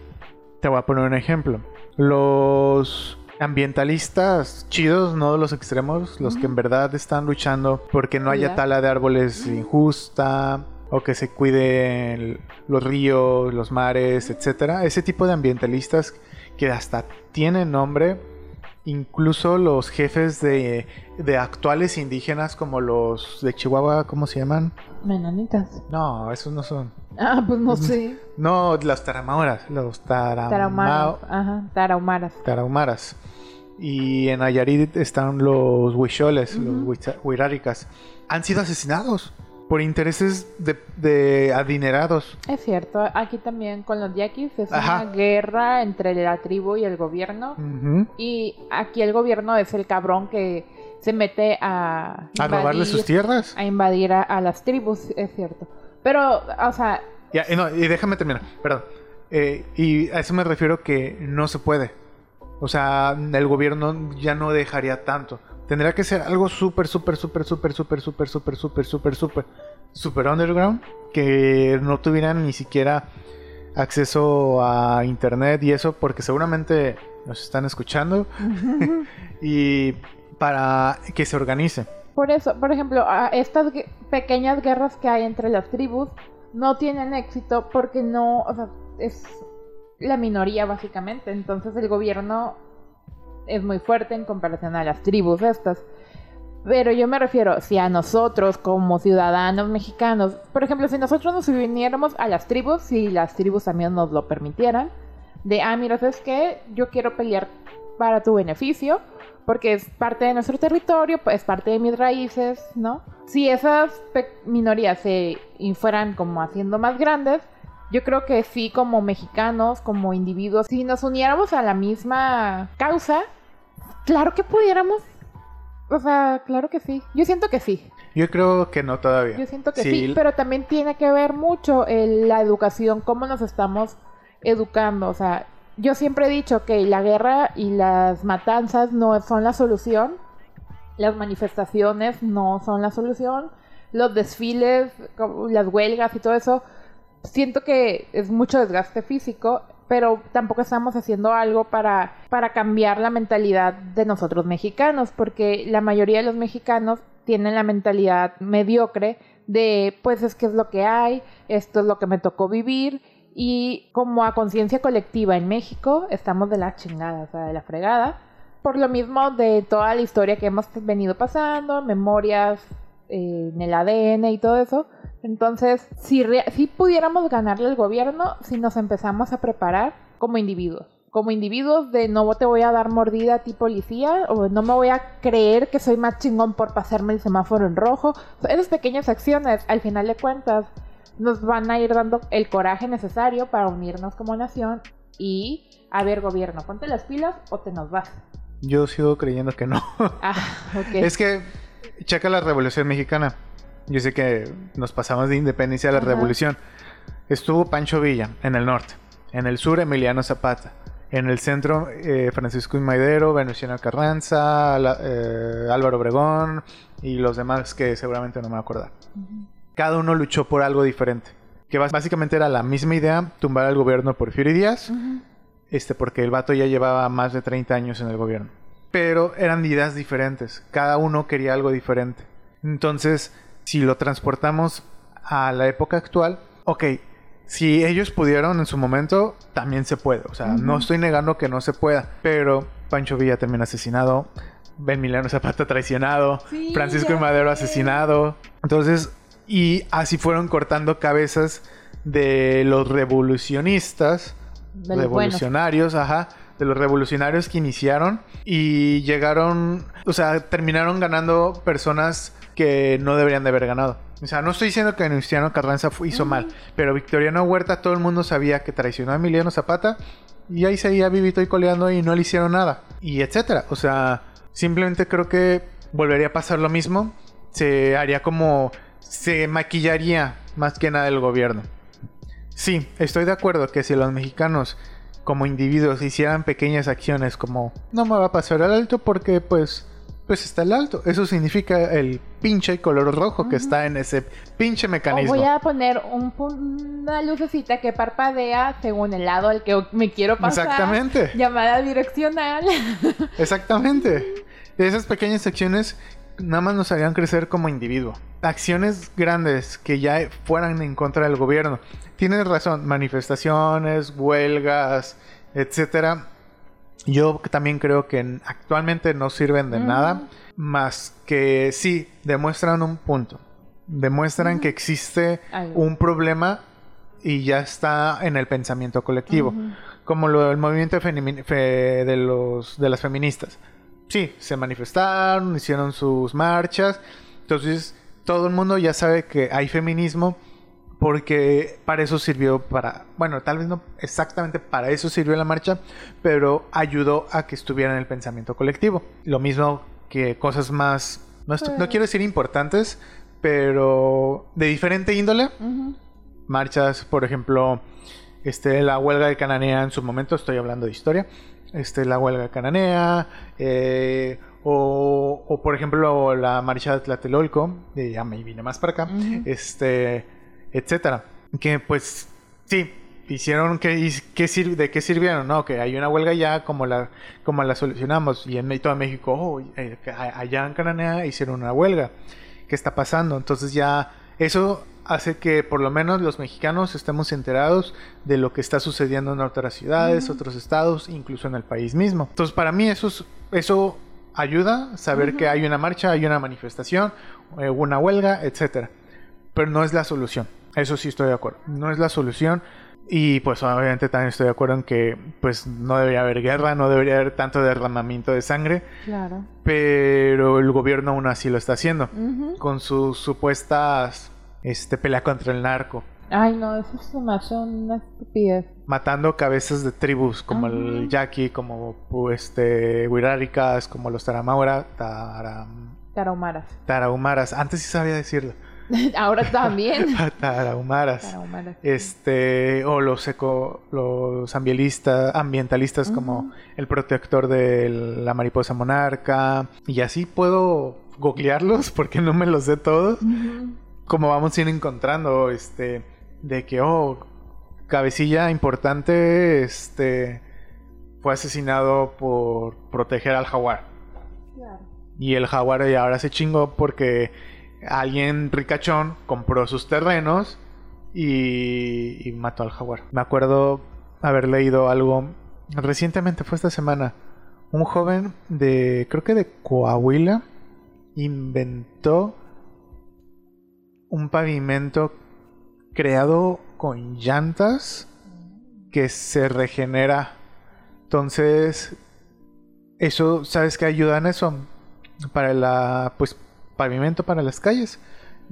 te voy a poner un ejemplo. Los ambientalistas chidos, no los extremos, los que en verdad están luchando porque no haya Ya. tala de árboles injusta o que se cuiden los ríos, los mares, etcétera. Ese tipo de ambientalistas que hasta tienen nombre, incluso los jefes de, de actuales indígenas como los de Chihuahua, ¿cómo se llaman? Menonitas. No, esos no son. Ah, pues no sé. [laughs] No, las taramaras, los taramao- Tarahumaras. Ajá, tarahumaras. tarahumaras. Y en Nayarit están los huicholes, los huiráricas. Han sido asesinados. Por intereses de, de adinerados. Es cierto, aquí también con los yaquis es Ajá. una guerra entre la tribu y el gobierno. Y aquí el gobierno es el cabrón que se mete a... A robarle sus tierras. A invadir a, a las tribus, es cierto. Pero, o sea, Ya, y, no, y déjame terminar, perdón. Eh, y a eso me refiero que no se puede. O sea, el gobierno ya no dejaría tanto. Tendría que ser algo súper, súper, súper, súper, súper, súper, súper, súper, súper, súper, súper underground. Que no tuvieran ni siquiera acceso a internet y eso, porque seguramente nos están escuchando. y para que se organice. por eso, por ejemplo, a estas pequeñas guerras que hay entre las tribus no tienen éxito porque no, o sea, es la minoría básicamente. Entonces el gobierno es muy fuerte en comparación a las tribus estas. Pero yo me refiero, si a nosotros como ciudadanos mexicanos, por ejemplo, si nosotros nos uniéramos a las tribus, si las tribus también nos lo permitieran, de, ah, mira, ¿sabes qué? Yo quiero pelear para tu beneficio, porque es parte de nuestro territorio, pues, es parte de mis raíces, ¿no? Si esas minorías se fueran como haciendo más grandes, yo creo que sí, como mexicanos, como individuos, si nos uniéramos a la misma causa, claro que pudiéramos. O sea, claro que sí. Yo siento que sí. Yo creo que no todavía. Yo siento que Sí, sí, pero también tiene que ver mucho el- la educación, cómo nos estamos educando. O sea, yo siempre he dicho que la guerra y las matanzas no son la solución, las manifestaciones no son la solución, los desfiles, las huelgas y todo eso, siento que es mucho desgaste físico, pero tampoco estamos haciendo algo para, para cambiar la mentalidad de nosotros mexicanos, porque la mayoría de los mexicanos tienen la mentalidad mediocre de, pues es que es lo que hay, esto es lo que me tocó vivir, y como a conciencia colectiva en México estamos de la chingada, o sea, de la fregada, por lo mismo de toda la historia que hemos venido pasando, memorias eh, en el ADN y todo eso. Entonces, si, si pudiéramos ganarle al gobierno, si nos empezamos a preparar como individuos. Como individuos de no te voy a dar mordida a ti policía o no me voy a creer que soy más chingón por pasarme el semáforo en rojo. Esas pequeñas acciones, al final de cuentas, nos van a ir dando el coraje necesario para unirnos como nación y, a ver, gobierno, ponte las pilas o te nos vas. Yo sigo creyendo que no. Ah. [laughs] Es que checa la Revolución Mexicana. Yo sé que nos pasamos de independencia a la Ajá. Revolución. Estuvo Pancho Villa en el norte, en el sur Emiliano Zapata, en el centro eh, Francisco I. Madero, Venustiano Carranza, la- eh, Álvaro Obregón y los demás que seguramente no me acordar. Cada uno luchó por algo diferente. Que básicamente era la misma idea, tumbar al gobierno Porfirio Díaz, Ujú. este, porque el vato ya llevaba más de 30 años en el gobierno. Pero eran ideas diferentes. Cada uno quería algo diferente. Entonces, si lo transportamos a la época actual, ok, si ellos pudieron en su momento, también se puede. O sea, no estoy negando que no se pueda. Pero Pancho Villa también asesinado. Emiliano Zapata traicionado. Sí, Francisco y Madero sé. asesinado. Entonces, y así fueron cortando cabezas de los revolucionistas De los buenos. revolucionarios, ajá, de los revolucionarios que iniciaron y llegaron, o sea, terminaron ganando personas que no deberían de haber ganado. O sea, no estoy diciendo que Venustiano Carranza hizo mal, pero Victoriano Huerta todo el mundo sabía que traicionó a Emiliano Zapata y ahí seguía vivito y coleando y no le hicieron nada y etcétera. O sea, simplemente creo que volvería a pasar lo mismo, se haría como se maquillaría más que nada el gobierno. Sí, estoy de acuerdo que si los mexicanos como individuos hicieran pequeñas acciones como no me va a pasar al alto porque pues pues está el alto. Eso significa el pinche color rojo que está en ese pinche mecanismo. voy a poner un una lucecita que parpadea según el lado al que me quiero pasar. Exactamente. Llamada direccional. [laughs] Exactamente. Esas pequeñas acciones nada más nos harían crecer como individuo. Acciones grandes que ya fueran en contra del gobierno. Tienes razón, manifestaciones, huelgas, etcétera. Yo también creo que actualmente no sirven de Ujú. nada, más que sí demuestran un punto. Demuestran que existe Algo. un problema y ya está en el pensamiento colectivo como lo del movimiento fe- de los de las feministas. Sí, se manifestaron, hicieron sus marchas. Entonces, todo el mundo ya sabe que hay feminismo porque para eso sirvió para, bueno, tal vez no exactamente para eso sirvió la marcha, pero ayudó a que estuviera en el pensamiento colectivo. Lo mismo que cosas más, no, no quiero decir importantes, pero de diferente índole. Marchas, por ejemplo, este, la huelga de Cananea en su momento, estoy hablando de historia, este, la huelga de Cananea, eh, o, o, por ejemplo la marcha de Tlatelolco, de ya me vine más para acá, este, etcétera, que pues sí, hicieron que, y qué sir- de qué sirvieron, ¿no? Que hay una huelga ya, como la, como la solucionamos, y en Me- todo México, oh, eh, que allá en Cananea hicieron una huelga, ¿qué está pasando? Entonces ya eso hace que por lo menos los mexicanos estemos enterados de lo que está sucediendo en otras ciudades, otros estados, incluso en el país mismo. Entonces para mí eso, es- eso ayuda, saber que hay una marcha, hay una manifestación, eh, una huelga, etcétera. Pero no es la solución. Eso sí estoy de acuerdo. No es la solución. Y pues obviamente también estoy de acuerdo en que pues no debería haber guerra, no debería haber tanto derramamiento de sangre, Claro. pero el gobierno aún así lo está haciendo con sus supuestas este pelea contra el narco, Ay, no, eso se me hace una estupidez. matando cabezas de tribus como el. Yaqui, como pues, este Huiráricas, como los Taramaura, Taram- Tarahumaras. Tarahumaras, antes sí sabía decirlo. [laughs] Ahora también. [laughs] Tarahumaras. Tarahumaras. Este, o los eco, los ambientalistas, como el protector de la mariposa monarca. Y así puedo googlearlos [laughs] porque no me los sé todos. Como vamos a ir encontrando, este, de que, oh, cabecilla importante, este, fue asesinado por proteger al jaguar. Claro. Y el jaguar ya ahora se chingó porque alguien ricachón compró sus terrenos y, mató al jaguar. Me acuerdo haber leído algo recientemente, fue esta semana. Un joven de, creo que de Coahuila, inventó un pavimento creado con llantas que se regenera. Entonces, eso, ¿sabes qué ayuda en eso? Para la, pues, pavimento para las calles.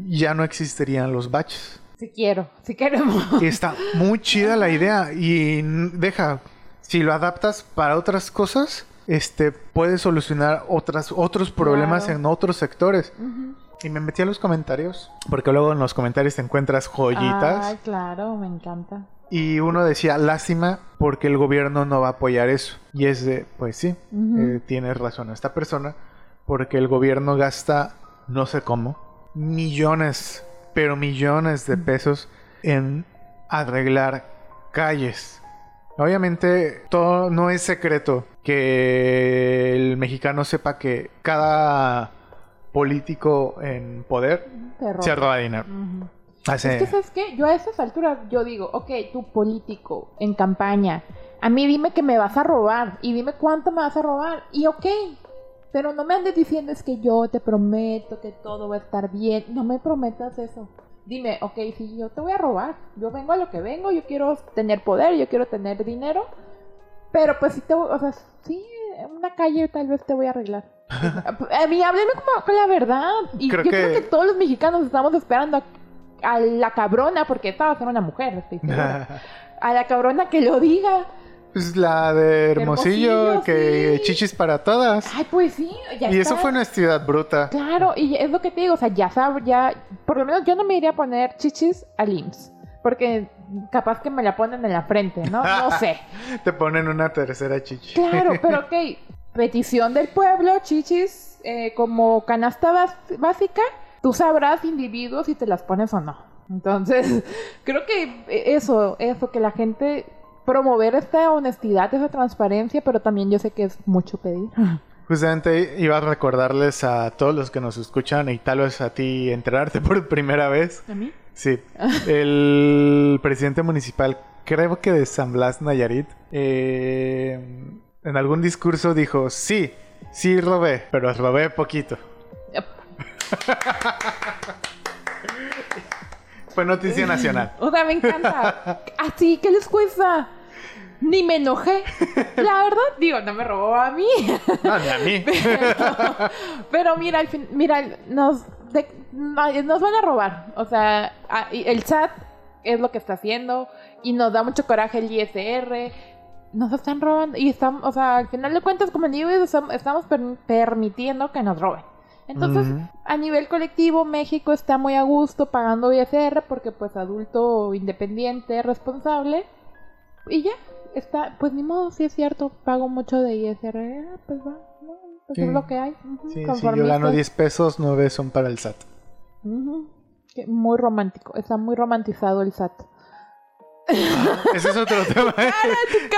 Ya no existirían los baches. Si quiero, si queremos. Y está muy chida la idea. Y deja, si lo adaptas para otras cosas, este, puedes solucionar otras, otros problemas Claro. en otros sectores. Y me metí a los comentarios, porque luego en los comentarios te encuentras joyitas. Ay, claro, me encanta. Y uno decía, lástima, porque el gobierno no va a apoyar eso. Y es de, pues sí, eh, tienes razón esta persona, porque el gobierno gasta, no sé cómo, millones, pero millones de pesos en arreglar calles. Obviamente, todo no es secreto que el mexicano sepa que cada político en poder Te se roba dinero. Hace- Es que, ¿sabes qué? Yo a esas alturas, yo digo, ok, tú político, en campaña, a mí dime que me vas a robar y dime cuánto me vas a robar y ok, pero no me andes diciendo es que yo te prometo que todo va a estar bien, no me prometas eso. Dime, ok, si yo te voy a robar, yo vengo a lo que vengo, yo quiero tener poder, yo quiero tener dinero, pero pues si te, o sea, sí, en una calle tal vez te voy a arreglar. [laughs] A mí, háblame como con la verdad. Y Creo yo que- creo que todos los mexicanos estamos esperando a, a la cabrona, porque esta va a ser una mujer, estoy segura. [laughs] A la cabrona que lo diga. Pues la de Hermosillo, Hermosillo, que sí. chichis para todas. Ay, pues sí, ya y eso fue honestidad bruta. Claro, y es lo que te digo, o sea, ya sabes, ya, por lo menos yo no me iría a poner chichis al IMSS, porque capaz que me la ponen en la frente, ¿no? No [laughs] sé. Te ponen una tercera chichi. Claro, pero [laughs] ok, petición del pueblo, chichis, eh, como canasta básica, tú sabrás individuos si te las pones o no. Entonces, [laughs] creo que eso, eso, que la gente promover esta honestidad, esa transparencia, pero también yo sé que es mucho pedir. [laughs] Justamente iba a recordarles a todos los que nos escuchan y tal vez a ti enterarte [laughs] por primera vez. ¿A mí? Sí. [laughs] El presidente municipal, creo que de San Blas Nayarit, eh, en algún discurso dijo, sí, sí robé, pero robé poquito. Fue noticia nacional. [laughs] O sea, me encanta. Así, ¿qué les cuesta? Ni me enojé. La verdad, digo, no me robó a mí. No, ni a mí. [laughs] Pero, pero mira, al fin, mira, nos de- "Ay, nos van a robar. O sea, el SAT es lo que está haciendo y nos da mucho coraje el ISR. Nos están robando y estamos, o sea, al final de cuentas como estam- estamos per- permitiendo que nos roben. Entonces, a nivel colectivo, México está muy a gusto pagando ISR porque pues adulto independiente, responsable. Y ya, está, pues ni modo, si es cierto, pago mucho de ISR, ah, pues va, no, pues Sí. es lo que hay. Sí, si yo gano 10 pesos, 9 son para el SAT. Muy romántico, está muy romantizado el SAT. [laughs] Ese es otro tema.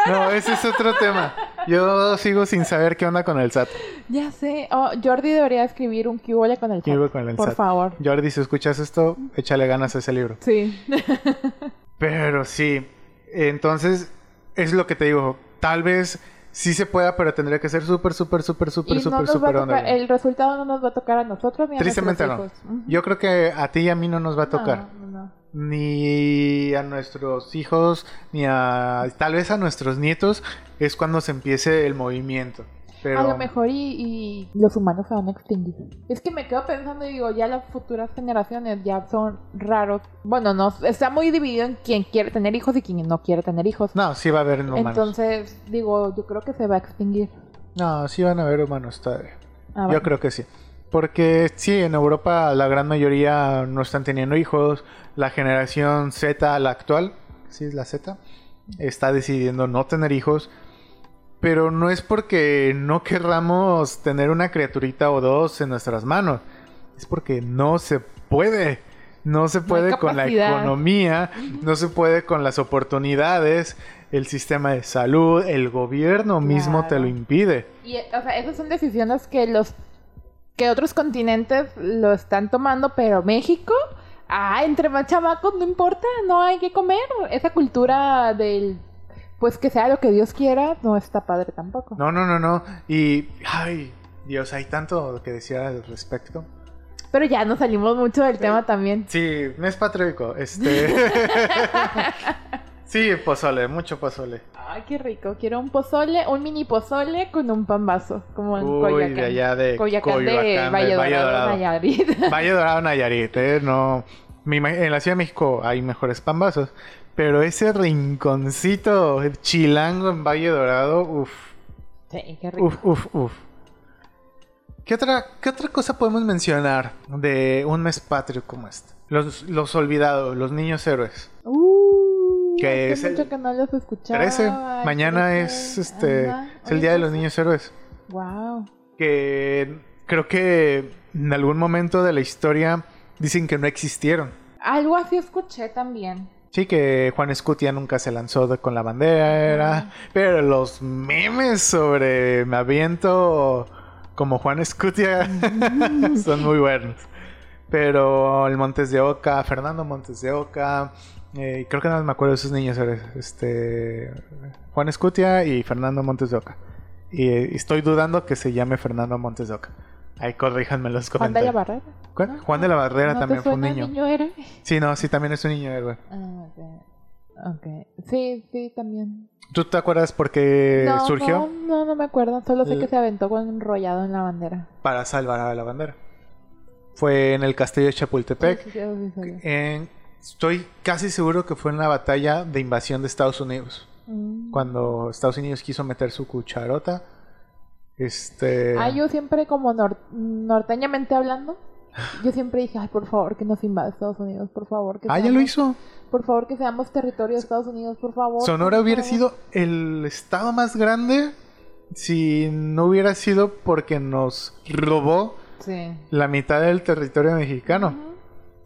No, ese es otro tema. Yo sigo sin saber qué onda con el SAT. Ya sé, oh, Jordi debería escribir un cubole con el SAT. ¿Qué hubo con el por SAT? favor. Jordi, si escuchas esto, échale ganas a ese libro. Sí. [laughs] Pero sí, entonces es lo que te digo. Tal vez sí se pueda, pero tendría que ser súper, súper, súper, súper, no súper, súper underground. el resultado no nos va a tocar a nosotros ni a Tristemente no. nuestros hijos. Ujú. Yo creo que a ti y a mí no nos va a tocar. No, no, no. Ni a nuestros hijos, ni a tal vez a nuestros nietos, es cuando se empiece el movimiento. Pero A lo mejor y, y los humanos se van a extinguir. Es que me quedo pensando y digo, ya las futuras generaciones ya son raros. Bueno, no, está muy dividido en quien quiere tener hijos y quien no quiere tener hijos. no, sí va a haber humanos. Entonces, digo, yo creo que se va a extinguir. No, sí van a haber humanos todavía. Ah, Yo bueno. creo que sí. Porque sí, en Europa la gran mayoría no están teniendo hijos. La generación Z, la actual, sí es la Z, está decidiendo no tener hijos. Pero no es porque no querramos tener una criaturita o dos en nuestras manos. Es porque no se puede. No se puede con la capacidad. economía, no se puede con las oportunidades, el sistema de salud, el gobierno mismo te lo impide. Y, o sea, esas son decisiones que los que otros continentes lo están tomando, pero México, ah, entre más chamacos no importa, no hay que comer. Esa cultura del pues que sea lo que Dios quiera, no está padre tampoco. No, no, no, no. Y, ay, Dios, hay tanto que decir al respecto. Pero ya nos salimos mucho del tema también. Sí, mes patriótico, este... [laughs] sí, pozole, mucho pozole. Ay, qué rico. Quiero un pozole, un mini pozole con un pan vaso, como en Uy, Coyoacán. de allá de Coyoacán, de Valle Dorado, Dorado. Nayarit. [laughs] Valle Dorado, Nayarit, ¿eh? No... en la Ciudad de México hay mejores pambazos. Pero ese rinconcito chilango en Valle Dorado, uff, sí, qué rico. Uf, uf, uf. ¿Qué otra, ¿Qué otra cosa podemos mencionar de un mes patrio como este? Los, los olvidados, los niños héroes. Uh, Que es mucho el que no los escuchaba. 13. Mañana es este es el día de los niños héroes. Wow. Que creo que en algún momento de la historia dicen que no existieron. Algo así escuché también. Sí, que Juan Escutia nunca se lanzó de- con la bandera. Pero los memes sobre me aviento como Juan Escutia [laughs] son muy buenos. Pero el Montes de Oca, Fernando Montes de Oca, eh, creo que no me acuerdo de esos niños, este Juan Escutia y Fernando Montes de Oca. Y eh, estoy dudando que se llame Fernando Montes de Oca. Ahí corríjanme los Juan de la comentarios. Barrera. Juan de la Barrera ¿No también fue un niño. niño héroe? Sí, no, sí, también es un niño héroe. Ah, ok. Ok. Sí, sí, también. ¿Tú te acuerdas por qué no, surgió? No, no, no me acuerdo. Solo sé El- que se aventó con enrollado en la bandera. Para salvar a la bandera. Fue en el castillo de Chapultepec. Sí, sí, sí. En- estoy casi seguro que fue en la batalla de invasión de Estados Unidos. Mm. Cuando Estados Unidos quiso meter su cucharota. Este. Ah, yo siempre como nor- norteñamente hablando, yo siempre dije, ay, por favor, que nos invade Estados Unidos, por favor. Que Ah, ya lo seamos- hizo. Por favor, que seamos territorio de Estados Unidos, por favor. Sonora por hubiera favor. sido el estado más grande si no hubiera sido porque nos robó Sí. la mitad del territorio mexicano.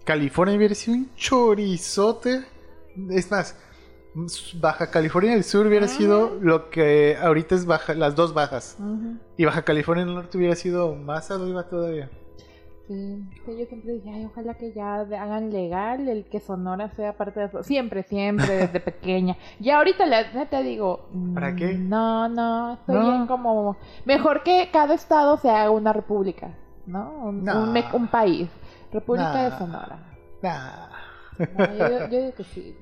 California hubiera sido un chorizote. Es más, Baja California del Sur hubiera sido lo que ahorita es baja, las dos bajas. Y Baja California del Norte hubiera sido más arriba todavía. Sí, yo siempre dije, ay, ojalá que ya hagan legal el que Sonora sea parte de eso. Siempre, siempre, desde [laughs] pequeña. Y ahorita la neta digo, ¿Para mm, qué? No, no, estoy No. bien como... Mejor que cada estado se haga una república, ¿no? Un, No. un país. República de. Sonora. Nah. No, yo, yo digo que sí.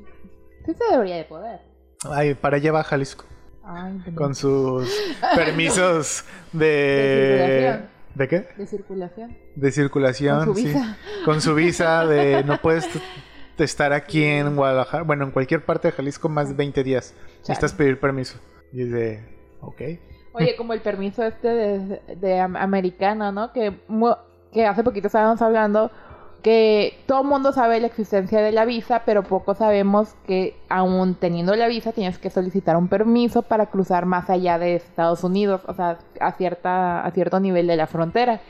Sí se debería de poder. Ay, para allá va Jalisco. Ay, qué Con sus [laughs] permisos De de... circulación. ¿De qué? De circulación. De circulación, Con su sí. visa. Con su visa de no puedes estar aquí en Guadalajara, bueno, en cualquier parte de Jalisco más de 20 días. Necesitas pedir permiso. Y es de, ok. Oye, como el permiso este de, de am- americano, ¿no? Que, que hace poquito estábamos hablando que todo el mundo sabe la existencia de la visa, pero poco sabemos que aún teniendo la visa tienes que solicitar un permiso para cruzar más allá de Estados Unidos, o sea, a cierta a cierto nivel de la frontera.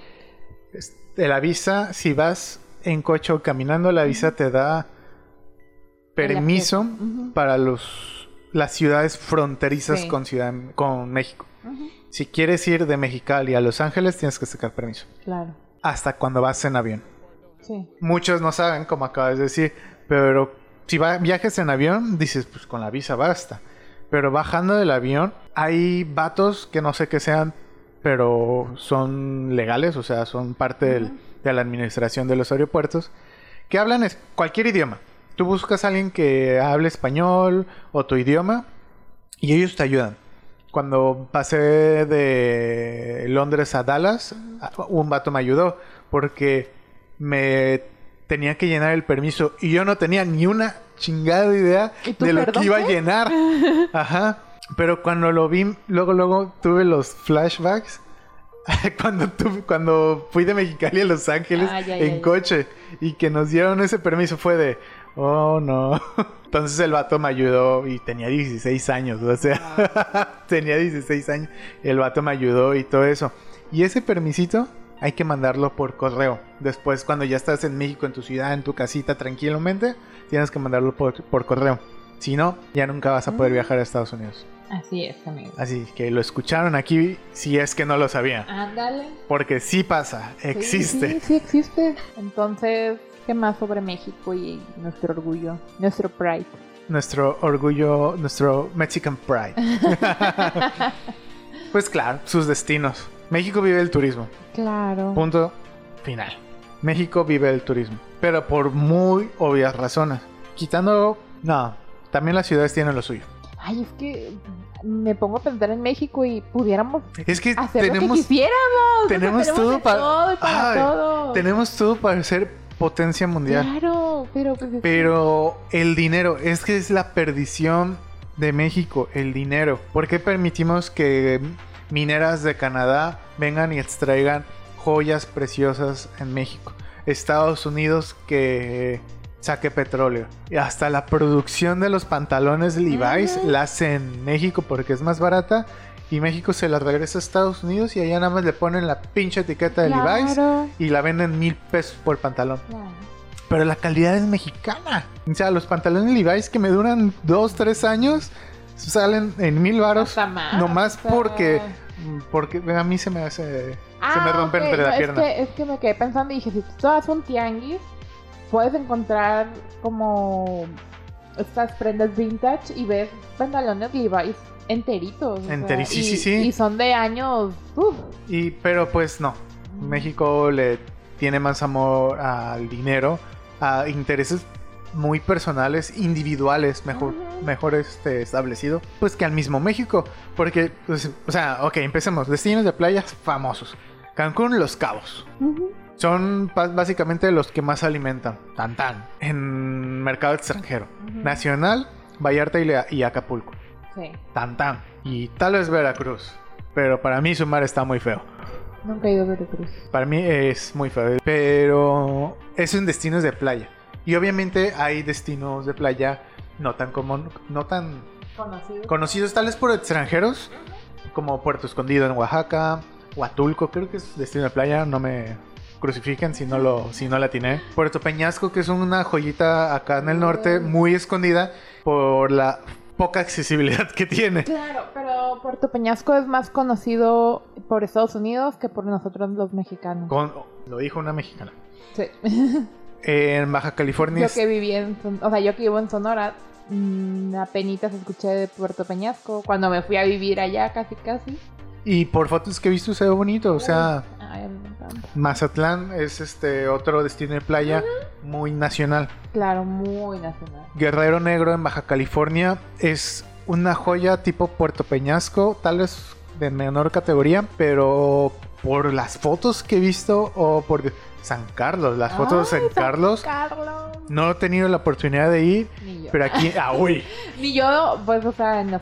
Este, la visa, si vas en coche o caminando, la visa te da permiso para los las ciudades fronterizas Sí. con ciudad con México. Si quieres ir de Mexicali a Los Ángeles, tienes que sacar permiso. Claro. Hasta cuando vas en avión. Sí. Muchos no saben, como acabas de decir, pero si va, viajes en avión, dices, pues con la visa basta. Pero bajando del avión, hay vatos que no sé qué sean, pero son legales, o sea, son parte del- de la administración de los aeropuertos, que hablan es- cualquier idioma. Tú buscas a alguien que hable español o tu idioma y ellos te ayudan. Cuando pasé de Londres a Dallas, un vato me ayudó porque me tenía que llenar el permiso y yo no tenía ni una chingada idea ¿Y tú, de lo que iba a llenar. [laughs] Ajá. Pero cuando lo vi, luego, luego tuve los flashbacks. [laughs] Cuando, tuve- cuando fui de Mexicali a Los Ángeles Ah, ya, en ya. coche y que nos dieron ese permiso fue de, oh no. [laughs] Entonces el vato me ayudó y tenía 16 años, o sea, [laughs] tenía 16 años. El vato me ayudó y todo eso. Y ese permisito hay que mandarlo por correo. Después, cuando ya estás en México, en tu ciudad, en tu casita, tranquilamente, tienes que mandarlo por, por correo. Si no, ya nunca vas a poder Mm. viajar a Estados Unidos. Así es, amigo. Así que lo escucharon aquí si es que no lo sabían. Ándale. Porque sí pasa, Sí, existe. Sí, sí, existe. Entonces, ¿qué más sobre México y nuestro orgullo? Nuestro pride. Nuestro orgullo, nuestro Mexican Pride. [laughs] pues claro, sus destinos. México vive el turismo. Claro. Punto final. México vive el turismo. Pero por muy obvias razones. Quitando... No, también las ciudades tienen lo suyo. Ay, es que me pongo a pensar en México y pudiéramos Es que hacer lo que tenemos, quisiéramos. O sea, tenemos todo para- todo y para Ay, todo. tenemos todo para ser potencia mundial. Claro, pero pues Pero el dinero, es que es la perdición de México, el dinero. ¿Por qué permitimos que mineras de Canadá vengan y extraigan joyas preciosas en México? Estados Unidos que saque petróleo. Y hasta la producción de los pantalones Levi's la hace en México porque es más barata. Y México se la regresa a Estados Unidos y allá nada más le ponen la pinche etiqueta de Levi's y la venden mil pesos por pantalón. claro. Pero la calidad es mexicana. O sea, los pantalones Levi's que me duran dos, tres años salen en mil varos. Más, Nomás o sea. porque, porque a mí se me hace. se me Ah, rompe ok, entre no, la es pierna. que, es que me quedé pensando y dije, si tú vas a un tianguis, puedes encontrar como estas prendas vintage y ves pantalones Levi's enteritos. o sea, Enteri- sí, sí, sí. Y son de años... uf. Y, pero pues no. México le tiene más amor al dinero, a intereses muy personales, individuales, mejor, mejor este, establecido, pues que al mismo México. Porque, pues, o sea, ok, empecemos. Destinos de playas famosos. Cancún, Los Cabos. Son básicamente los que más alimentan. Tan tan. En mercado extranjero. Nacional, Vallarta y Acapulco. Sí, Tan tan. Y tal vez Veracruz. Pero para mí su mar está muy feo. nunca he ido a Veracruz. Para mí es muy feo. Pero es un destino de playa. Y obviamente hay destinos de playa no tan común, no tan Conocido. conocidos tales por extranjeros. Como Puerto Escondido en Oaxaca. Huatulco, creo que es destino de playa. No me crucifiquen si no lo si no la atiné. Puerto Peñasco, que es una joyita acá en el norte, muy escondida por la poca accesibilidad que tiene. Claro, pero Puerto Peñasco es más conocido por Estados Unidos que por nosotros los mexicanos. Con, lo dijo una mexicana. Sí. En Baja California Yo que viví en, o sea, yo que vivo en Sonora, mm, apenas escuché de Puerto Peñasco cuando me fui a vivir allá casi casi. y por fotos que he visto se ve bonito, o sea. Mazatlán es este otro destino de playa muy nacional. Claro, muy nacional. Guerrero Negro en Baja California es una joya tipo Puerto Peñasco, tal vez de menor categoría, pero por las fotos que he visto o por San Carlos, las fotos de Ay, San Carlos. Carlos. No he tenido la oportunidad de ir, Ni yo. pero aquí, ah, [laughs] uy, Ni yo, pues, o sea, en,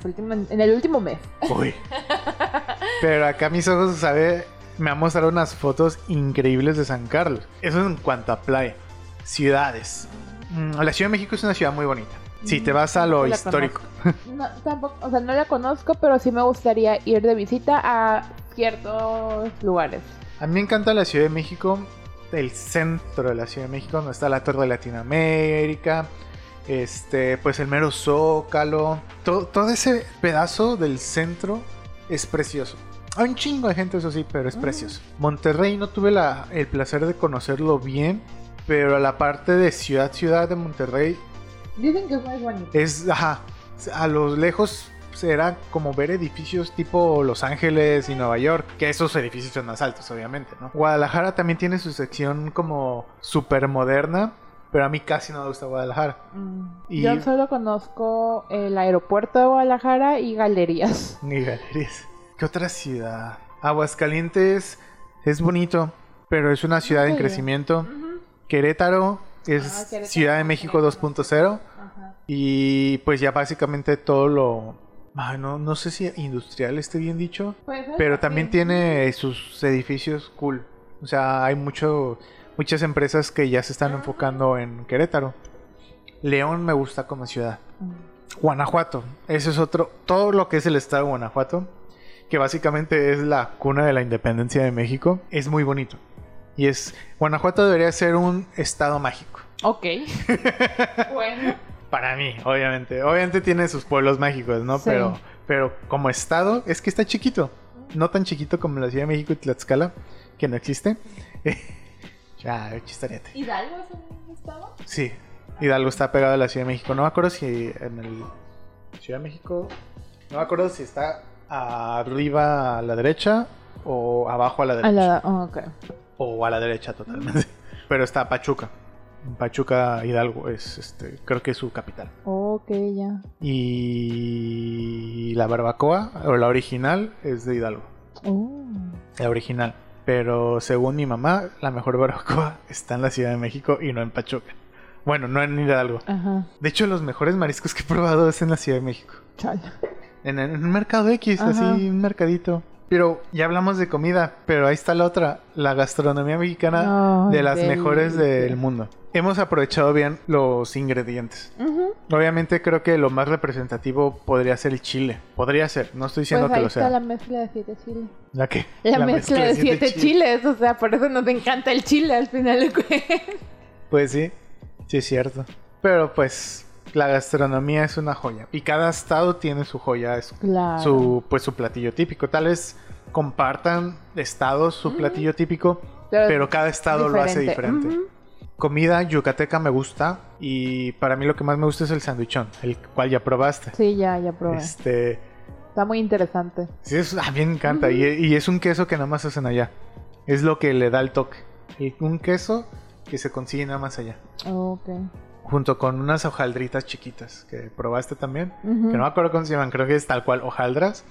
en el último mes. uy. [laughs] Pero acá mis ojos, ¿sabe? Me han mostrado unas fotos increíbles de San Carlos. Eso en cuanto a playa. Ciudades. Mm, La Ciudad de México es una ciudad muy bonita. Si te vas a lo No histórico. No, tampoco, o sea, no la conozco, pero sí me gustaría ir de visita a ciertos lugares. A mí me encanta la Ciudad de México, el centro de la Ciudad de México, donde está la Torre de Latinoamérica, este, pues el mero Zócalo, todo, todo ese pedazo del centro es precioso. Hay un chingo de gente, eso sí, pero es Mm. precioso. Monterrey no tuve la- el placer de conocerlo bien, pero la parte de ciudad, ciudad de Monterrey Dicen que es muy bonito. es, ajá, a lo lejos será como ver edificios tipo Los Ángeles y Nueva York, que esos edificios son más altos, obviamente, ¿no? Guadalajara también tiene su sección como súper moderna, pero a mí casi no me gusta Guadalajara. Mm. Y- Yo solo conozco el aeropuerto de Guadalajara y galerías. Ni galerías. ¿Qué otra ciudad? Aguascalientes es bonito, pero es una ciudad en crecimiento. Querétaro es Ah, Querétaro, Ciudad de México Querétaro. 2.0. Ajá. Y pues ya básicamente todo lo... ay, no, no sé si industrial esté bien dicho, Pues, pero también tiene sus edificios cool. O sea, hay mucho, muchas empresas que ya se están enfocando en Querétaro. León me gusta como ciudad. Mm. Guanajuato, ese es otro, todo lo que es el estado de Guanajuato, que básicamente es la cuna de la independencia de México, es muy bonito. Y es, Guanajuato debería ser un estado mágico. Ok. [laughs] bueno. Para mí, obviamente. Obviamente tiene sus pueblos mágicos, ¿no? Sí. Pero, pero como estado, es que está chiquito. No tan chiquito como la Ciudad de México y Tlaxcala, que no existe. [laughs] ya, chistarete. ¿Hidalgo es un estado? Sí, Hidalgo está pegado a la Ciudad de México. No me acuerdo si en el Ciudad de México. No me acuerdo si está arriba a la derecha o abajo a la derecha. A la... oh, ok. O a la derecha totalmente. [laughs] Pero está Pachuca. Pachuca Hidalgo es este, creo que es su capital. Ok, ya. Y la barbacoa, o la original, es de Hidalgo. Oh. La original. Pero según mi mamá, la mejor barbacoa está en la Ciudad de México y no en Pachuca. Bueno, no en Hidalgo. Ajá. De hecho, los mejores mariscos que he probado es en la Ciudad de México. En, un mercado X, Ajá. así, un mercadito. Pero ya hablamos de comida, pero ahí está la otra, la gastronomía mexicana de las delicia. mejores del mundo. Hemos aprovechado bien los ingredientes. Obviamente creo que lo más representativo podría ser el chile. Podría ser, no estoy diciendo Pues ahí que lo está sea. la mezcla de siete chiles. ¿La qué? La, mezcla, de siete chiles. o sea, por eso nos encanta el chile al final de cuentas. Pues sí, sí es cierto. Pero pues la gastronomía es una joya. Y cada estado tiene su joya, Claro. su pues su platillo típico. Tal vez compartan estados su platillo típico, Pero pero cada estado lo hace diferente. Comida yucateca me gusta y para mí lo que más me gusta es el sandwichón, el cual ya probaste. Sí, ya, ya probé. Este, Está muy interesante. sí, es, a mí me encanta y, y es un queso que nada más hacen allá. Es lo que le da el toque. Un queso que se consigue nada más allá. Ok. Junto con unas hojaldritas chiquitas que probaste también. Que no me acuerdo cómo se llaman, creo que es tal cual hojaldras.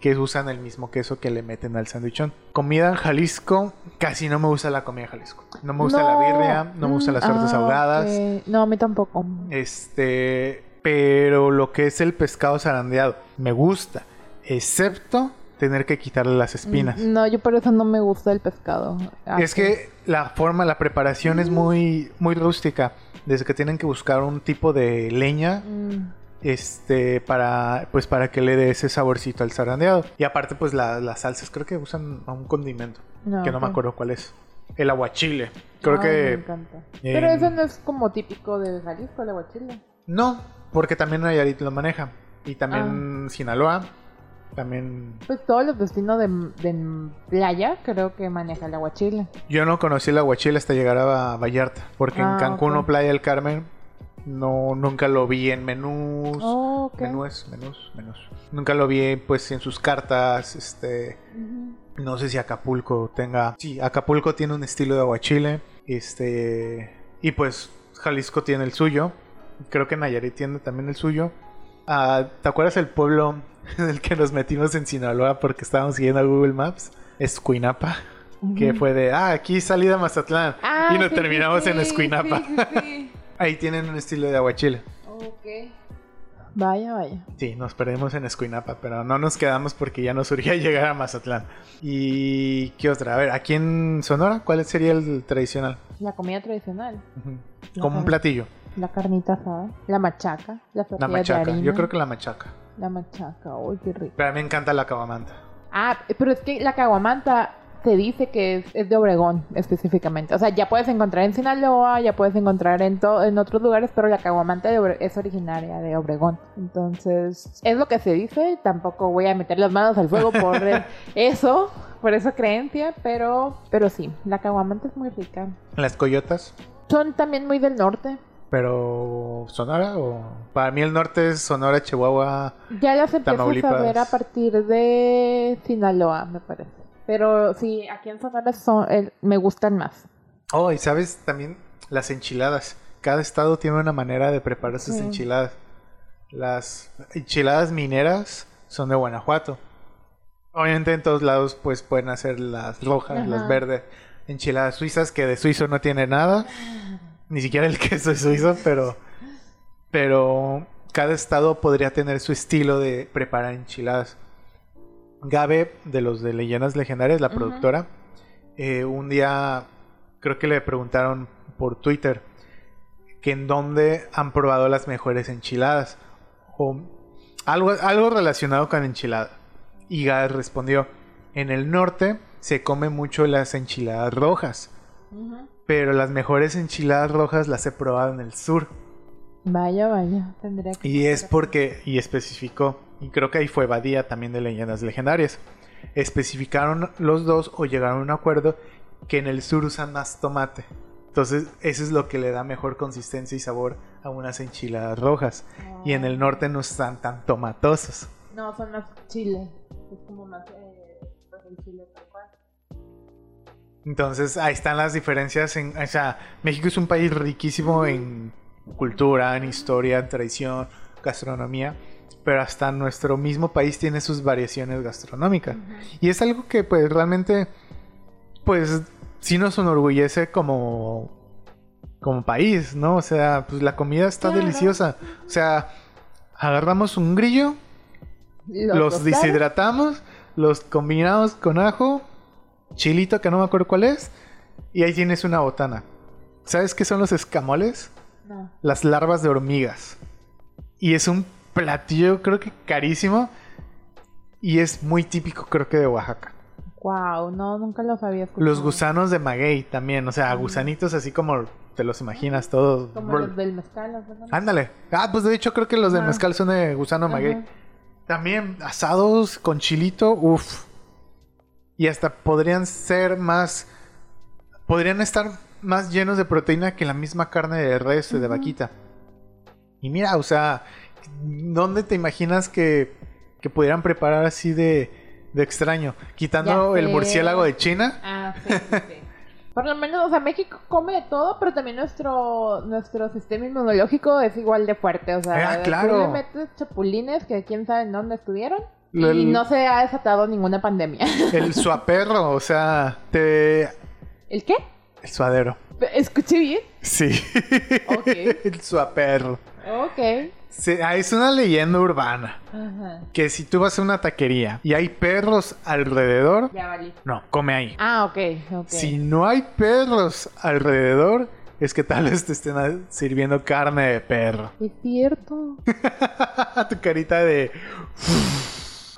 Que usan el mismo queso que le meten al sandwichón. Comida en Jalisco, casi no me gusta la comida en Jalisco. No me gusta la birria, no me gustan las tortas ah, ahogadas. No, a mí tampoco. Este, pero lo que es el pescado zarandeado, me gusta. Excepto tener que quitarle las espinas. Mm, No, yo por eso no me gusta el pescado. Es que la forma, la preparación es muy, muy rústica. Desde que tienen que buscar un tipo de leña Mm, este para pues para que le dé ese saborcito al zarandeado. Y aparte pues la- las salsas creo que usan a un condimento no, que no me acuerdo cuál es. El aguachile. Creo Ay, Me que encanta. en- Pero eso no es como típico de Jalisco, el aguachile. no porque también Nayarit lo maneja. Y Ah. también Sinaloa también Pues todos los destinos de, de playa creo que maneja el aguachile. yo no conocí el aguachile hasta llegar a Vallarta porque en Ah, Cancún o Playa del Carmen no nunca lo vi en menús Oh, ok. menús menús menús nunca lo vi pues en sus cartas este. No sé si Acapulco tenga. Sí, Acapulco tiene un estilo de aguachile. Este. Y pues Jalisco tiene el suyo. Creo que Nayarit tiene también el suyo. Ah, ¿Te acuerdas el pueblo [laughs] del que nos metimos en Sinaloa porque estábamos siguiendo a Google Maps? Es Cuinapa. que fue de, ah, aquí salida Mazatlán. Ah, y nos sí, sí, terminamos en Escuinapa. sí, sí, sí. [laughs] Ahí tienen un estilo de aguachile. Ok. Vaya, vaya. Sí, nos perdimos en Escuinapa, pero no nos quedamos porque ya nos surgía [laughs] llegar a Mazatlán. ¿Y qué otra? A ver, aquí en Sonora, ¿cuál sería el tradicional? La comida tradicional. Como un platillo. La carnita asada. La machaca. La La tortilla de machaca. harina. Yo creo que la machaca. La machaca. Uy, qué rico. Pero a mí me encanta la cabamanta. Ah, pero es que la caguamanta se dice que es, es de Obregón específicamente. O sea, ya puedes encontrar en Sinaloa, ya puedes encontrar en, to- en otros lugares, pero la caguamanta es originaria de Obregón. Entonces, es lo que se dice. Tampoco voy a meter las manos al fuego por [laughs] eso, por esa creencia, pero, pero sí, la caguamanta es muy rica. Las coyotas. Son también muy del norte. Pero Sonora o para mí el norte es Sonora, Chihuahua. Ya las empiezas a ver a partir de Sinaloa, me parece. Pero sí, aquí en Sonora son, me gustan más. Oh, y sabes también las enchiladas. Cada estado tiene una manera de preparar sus Sí. enchiladas. Las enchiladas mineras son de Guanajuato. Obviamente en todos lados pues pueden hacer las rojas, Ajá. las verdes, enchiladas suizas que de suizo no tiene nada. Ni siquiera el [laughs] queso es suizo, pero pero cada estado podría tener su estilo de preparar enchiladas. Gabe, de los de Leyendas Legendarias, la productora, eh, un día creo que le preguntaron por Twitter que en dónde han probado las mejores enchiladas o algo, algo relacionado con enchilada. Y Gabe respondió, en el norte se come mucho las enchiladas rojas, pero las mejores enchiladas rojas las he probado en el sur. Vaya, vaya, tendría que... Y es porque, y especificó, y creo que ahí fue Badía también de Leyendas Legendarias, especificaron los dos o llegaron a un acuerdo que en el sur usan más tomate. Entonces, eso es lo que le da mejor consistencia y sabor a unas enchiladas rojas. Y en el norte no están tan tomatosos. No, son más chile. Es como más... Eh, pues el chile. Entonces, ahí están las diferencias. En, o sea, México es un país riquísimo en cultura, en historia, en tradición, gastronomía. Pero hasta nuestro mismo país tiene sus variaciones gastronómicas. Y es algo que pues realmente pues sí nos enorgullece como como país, ¿no? O sea, pues la comida está Claro. deliciosa. O sea, agarramos un grillo, los tostados, deshidratamos, los combinamos con ajo, chilito que no me acuerdo cuál es, y ahí tienes una botana. ¿Sabes qué son los escamoles? No. Las larvas de hormigas. Y es un platillo creo que carísimo y es muy típico creo que de Oaxaca. Wow, no, nunca los había escuchado. Los gusanos de maguey también, o sea, Mm. gusanitos así como te los imaginas todos. Como los del mezcal, ¿no? Ándale. Ah, pues de hecho creo que los de Ajá. mezcal son de gusano maguey. Ajá. También asados con chilito, uff. Y hasta podrían ser más. Podrían estar más llenos de proteína que la misma carne de res o de vaquita. Y mira, o sea, ¿dónde te imaginas que, que pudieran preparar así de, de extraño? Quitando el murciélago de China. Ah, sí, sí, sí. Por lo menos, o sea, México come de todo, pero también nuestro nuestro sistema inmunológico es igual de fuerte. O sea, Ah, tú claro. le metes chapulines que quién sabe en dónde estuvieron. Y el- no se ha desatado ninguna pandemia. [laughs] El suaperro, o sea, te. ¿El qué? El suadero. ¿Escuché bien? Sí. Ok. [laughs] el suaperro. Ok. Sí, es una leyenda urbana. Ajá. Que si tú vas a una taquería y hay perros alrededor, Ya valí. no, come ahí. Ah, ok, ok. Si no hay perros alrededor, es que tal vez te estén sirviendo carne de perro. Es cierto. [laughs] tu carita de...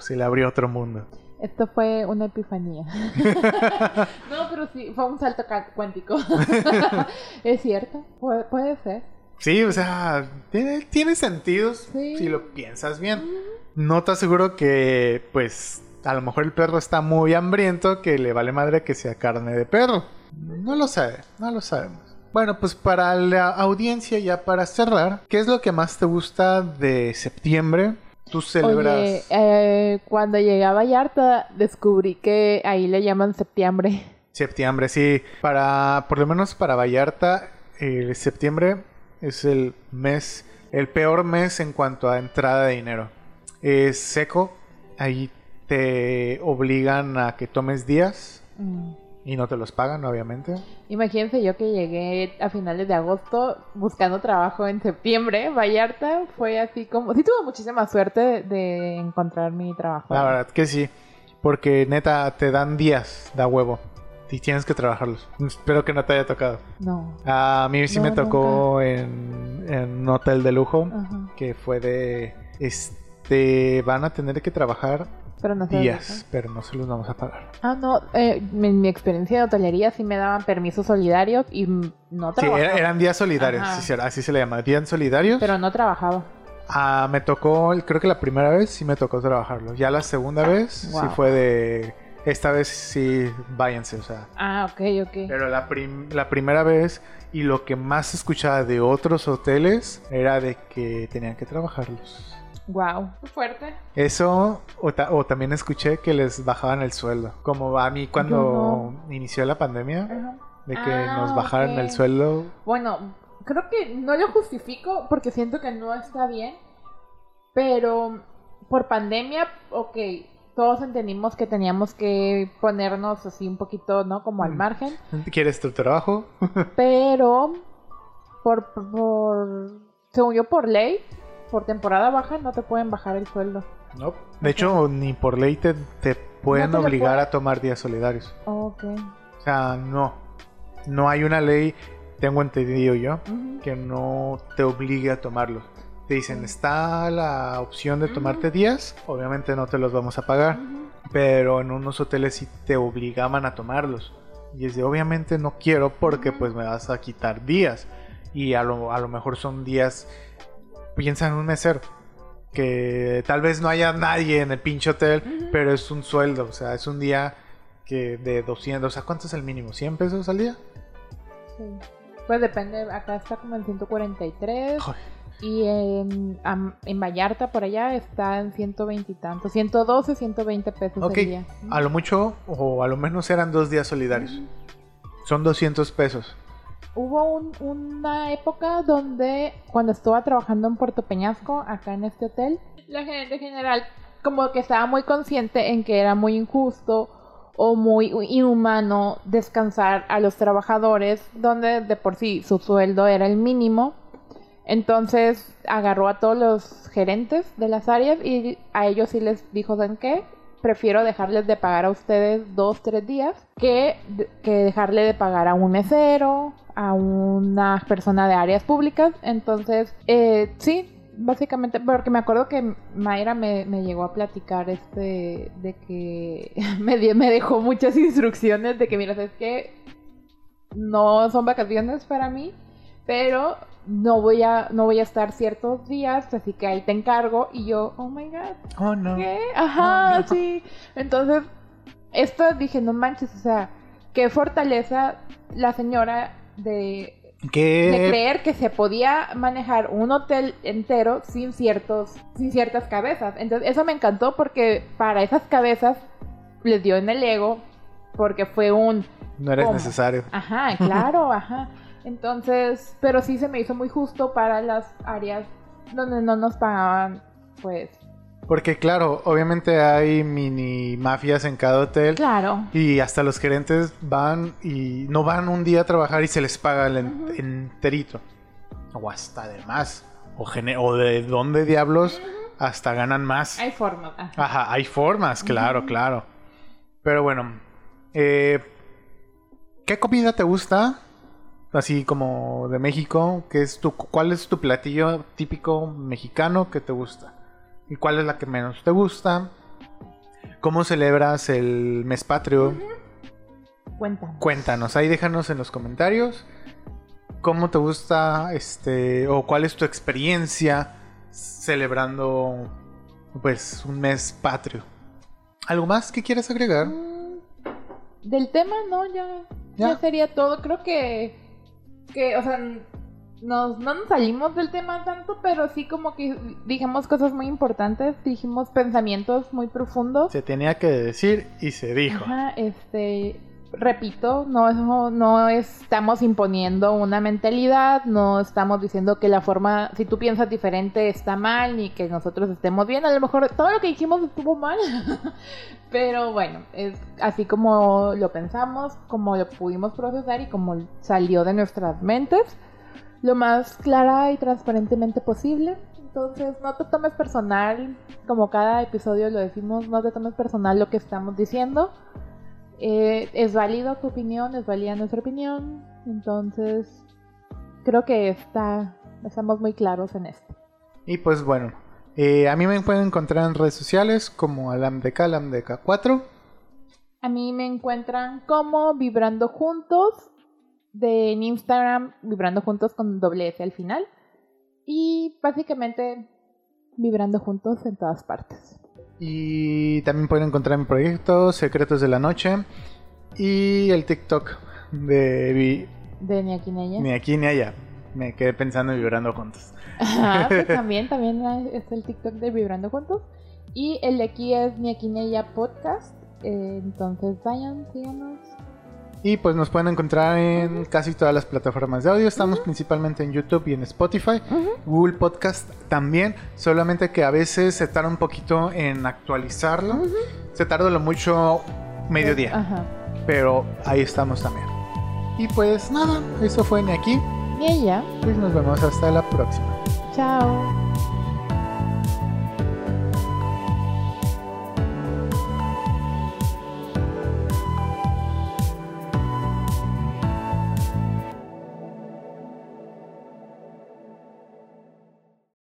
Se le abrió otro mundo. Esto fue una epifanía. [laughs] no, pero sí, fue un salto cuántico. [laughs] es cierto, puede, puede ser. Sí, o sea, tiene, tiene sentidos Sí. si lo piensas bien. No te aseguro que, pues, a lo mejor el perro está muy hambriento que le vale madre que sea carne de perro. No lo sabe, no lo sabemos. Bueno, pues para la audiencia, ya para cerrar, ¿qué es lo que más te gusta de septiembre? Tú celebras... Oye, eh, cuando llegué a Vallarta descubrí que ahí le llaman septiembre. Septiembre, sí. Para, por lo menos para Vallarta, eh, septiembre es el mes, el peor mes en cuanto a entrada de dinero. Es seco, ahí te obligan a que tomes días Mm. Y no te los pagan, obviamente. Imagínense yo que llegué a finales de agosto buscando trabajo en septiembre. Vallarta fue así como... Sí tuve muchísima suerte de, de encontrar mi trabajo. La verdad que sí. Porque neta, te dan días, da huevo. Y tienes que trabajarlos. Espero que no te haya tocado. No. A mí sí No, me tocó en, en un hotel de lujo. Ajá. Que fue de... Este... Van a tener que trabajar Pero no sé. días. Pero no se los vamos a pagar. Ah, no. eh, en mi experiencia de hotelería sí me daban permisos solidarios y no Sí, trabajaba. era- eran días solidarios. Sí, sí, así se le llama. Días solidarios. Pero no trabajaba. Ah, me tocó, creo que la primera vez sí me tocó trabajarlo. Ya la segunda vez sí fue de. Esta vez sí, váyanse, o sea. Ah, ok, ok. Pero la, prim- la primera vez y lo que más escuchaba de otros hoteles era de que tenían que trabajarlos. Wow. Fuerte. Eso, o, ta- o también escuché que les bajaban el sueldo. Como a mí cuando inició la pandemia, Ajá. de que Ah, nos bajaran ok. el sueldo. Bueno, creo que no lo justifico porque siento que no está bien. Pero por pandemia, ok, todos entendimos que teníamos que ponernos así un poquito, ¿no? Como al Mm. margen. ¿Quieres tu trabajo? Pero por, por, según yo, por ley, por temporada baja, no te pueden bajar el sueldo. No. De hecho, ni por ley te, te pueden te obligar a tomar días solidarios. Ok. O sea, no. No hay una ley, tengo entendido yo, que no te obligue a tomarlos. Te dicen, está la opción de tomarte días, obviamente no te los vamos a pagar, pero en unos hoteles sí te obligaban a tomarlos. Y es de, obviamente no quiero porque pues me vas a quitar días. Y a lo, a lo mejor son días, piensa en un mesero, que tal vez no haya nadie en el pinche hotel, pero es un sueldo, o sea, es un día que de 200, o sea, ¿cuánto es el mínimo? ¿100 pesos al día? Sí. Pues depende, acá está como en 143 Joder. y en, en Vallarta por allá está en 120 y tanto, 112, 120 pesos Ok, el día. a lo mucho o a lo menos eran dos días solidarios. Son 200 pesos. Hubo un- una época donde cuando estuve trabajando en Puerto Peñasco, acá en este hotel, la gerente general como que estaba muy consciente en que era muy injusto o muy inhumano descansar a los trabajadores donde de por sí su sueldo era el mínimo. Entonces agarró a todos los gerentes de las áreas y a ellos sí les dijo, ¿saben qué? Prefiero dejarles de pagar a ustedes dos, tres días que, que dejarle de pagar a un mesero, a una persona de áreas públicas. Entonces, eh, sí, básicamente, porque me acuerdo que Mayra me, me llegó a platicar este, de que [laughs] me, di- me dejó muchas instrucciones de que, mira, es que no son vacaciones para mí, pero no voy a, no voy a estar ciertos días, así que ahí te encargo. Y yo, oh my god, Oh, no. ¿Qué? Ajá, Oh, no. sí. Entonces, esto dije, no manches, o sea, qué fortaleza la señora de, de creer que se podía manejar un hotel entero sin ciertos, sin ciertas cabezas. Entonces, eso me encantó porque para esas cabezas les dio en el ego, porque fue un No eres ¿Cómo? necesario. Ajá, claro, [laughs] ajá. Entonces, pero sí se me hizo muy justo para las áreas donde no nos pagaban, pues, Porque claro, obviamente hay mini mafias en cada hotel. claro. Y hasta los gerentes van y no van un día a trabajar y se les paga el en- enterito. O hasta de más. O, o de dónde diablos hasta ganan más. Hay formas. ajá. Ajá, hay formas, claro, claro. Pero bueno, eh, ¿qué comida te gusta? Así como de México, ¿qué es tu, ¿cuál es tu platillo típico mexicano que te gusta? ¿Y cuál es la que menos te gusta? ¿Cómo celebras el mes patrio? Cuéntame. Cuéntanos, ahí déjanos en los comentarios cómo te gusta, este, o cuál es tu experiencia celebrando, pues, un mes patrio. ¿Algo más que quieras agregar? Mm, Del tema, no, ya, ya. ¿Ya? sería todo. Creo que, que o sea, nos, no nos salimos del tema tanto, pero sí como que dijimos cosas muy importantes, dijimos pensamientos muy profundos. Se tenía que decir y se dijo. Ajá, este, repito, no, no estamos imponiendo una mentalidad, no estamos diciendo que la forma, si tú piensas diferente está mal, ni que nosotros estemos bien, a lo mejor todo lo que dijimos estuvo mal, [laughs] pero bueno, es así como lo pensamos, como lo pudimos procesar y como salió de nuestras mentes, lo más clara y transparentemente posible. Entonces, no te tomes personal, como cada episodio lo decimos, no te tomes personal lo que estamos diciendo eh, es válido tu opinión, es válida nuestra opinión. Entonces, creo que está, estamos muy claros en esto. Y pues bueno, eh, a mí me pueden encontrar en redes sociales como alamdk, alamdk4. A mí me encuentran como Vibrando Juntos, de, en Instagram, Vibrando Juntos con doble F al final. Y básicamente Vibrando Juntos en todas partes. Y también pueden encontrar mi proyecto Secretos de la Noche y el TikTok de... De ni aquí ni allá. Ni aquí ni allá. Me quedé pensando en Vibrando Juntos. Ah, [laughs] pues también, también es el TikTok de Vibrando Juntos. Y el de aquí es Ni aquí ni allá podcast. Eh, entonces vayan, síganos. Y pues nos pueden encontrar en casi todas las plataformas de audio. Estamos principalmente en YouTube y en Spotify. Google Podcast también. Solamente que a veces se tarda un poquito en actualizarlo. Se tarda lo mucho mediodía. Pero ahí estamos también. Y pues nada, eso fue ni aquí. Ni allá. Pues nos vemos hasta la próxima. Chao.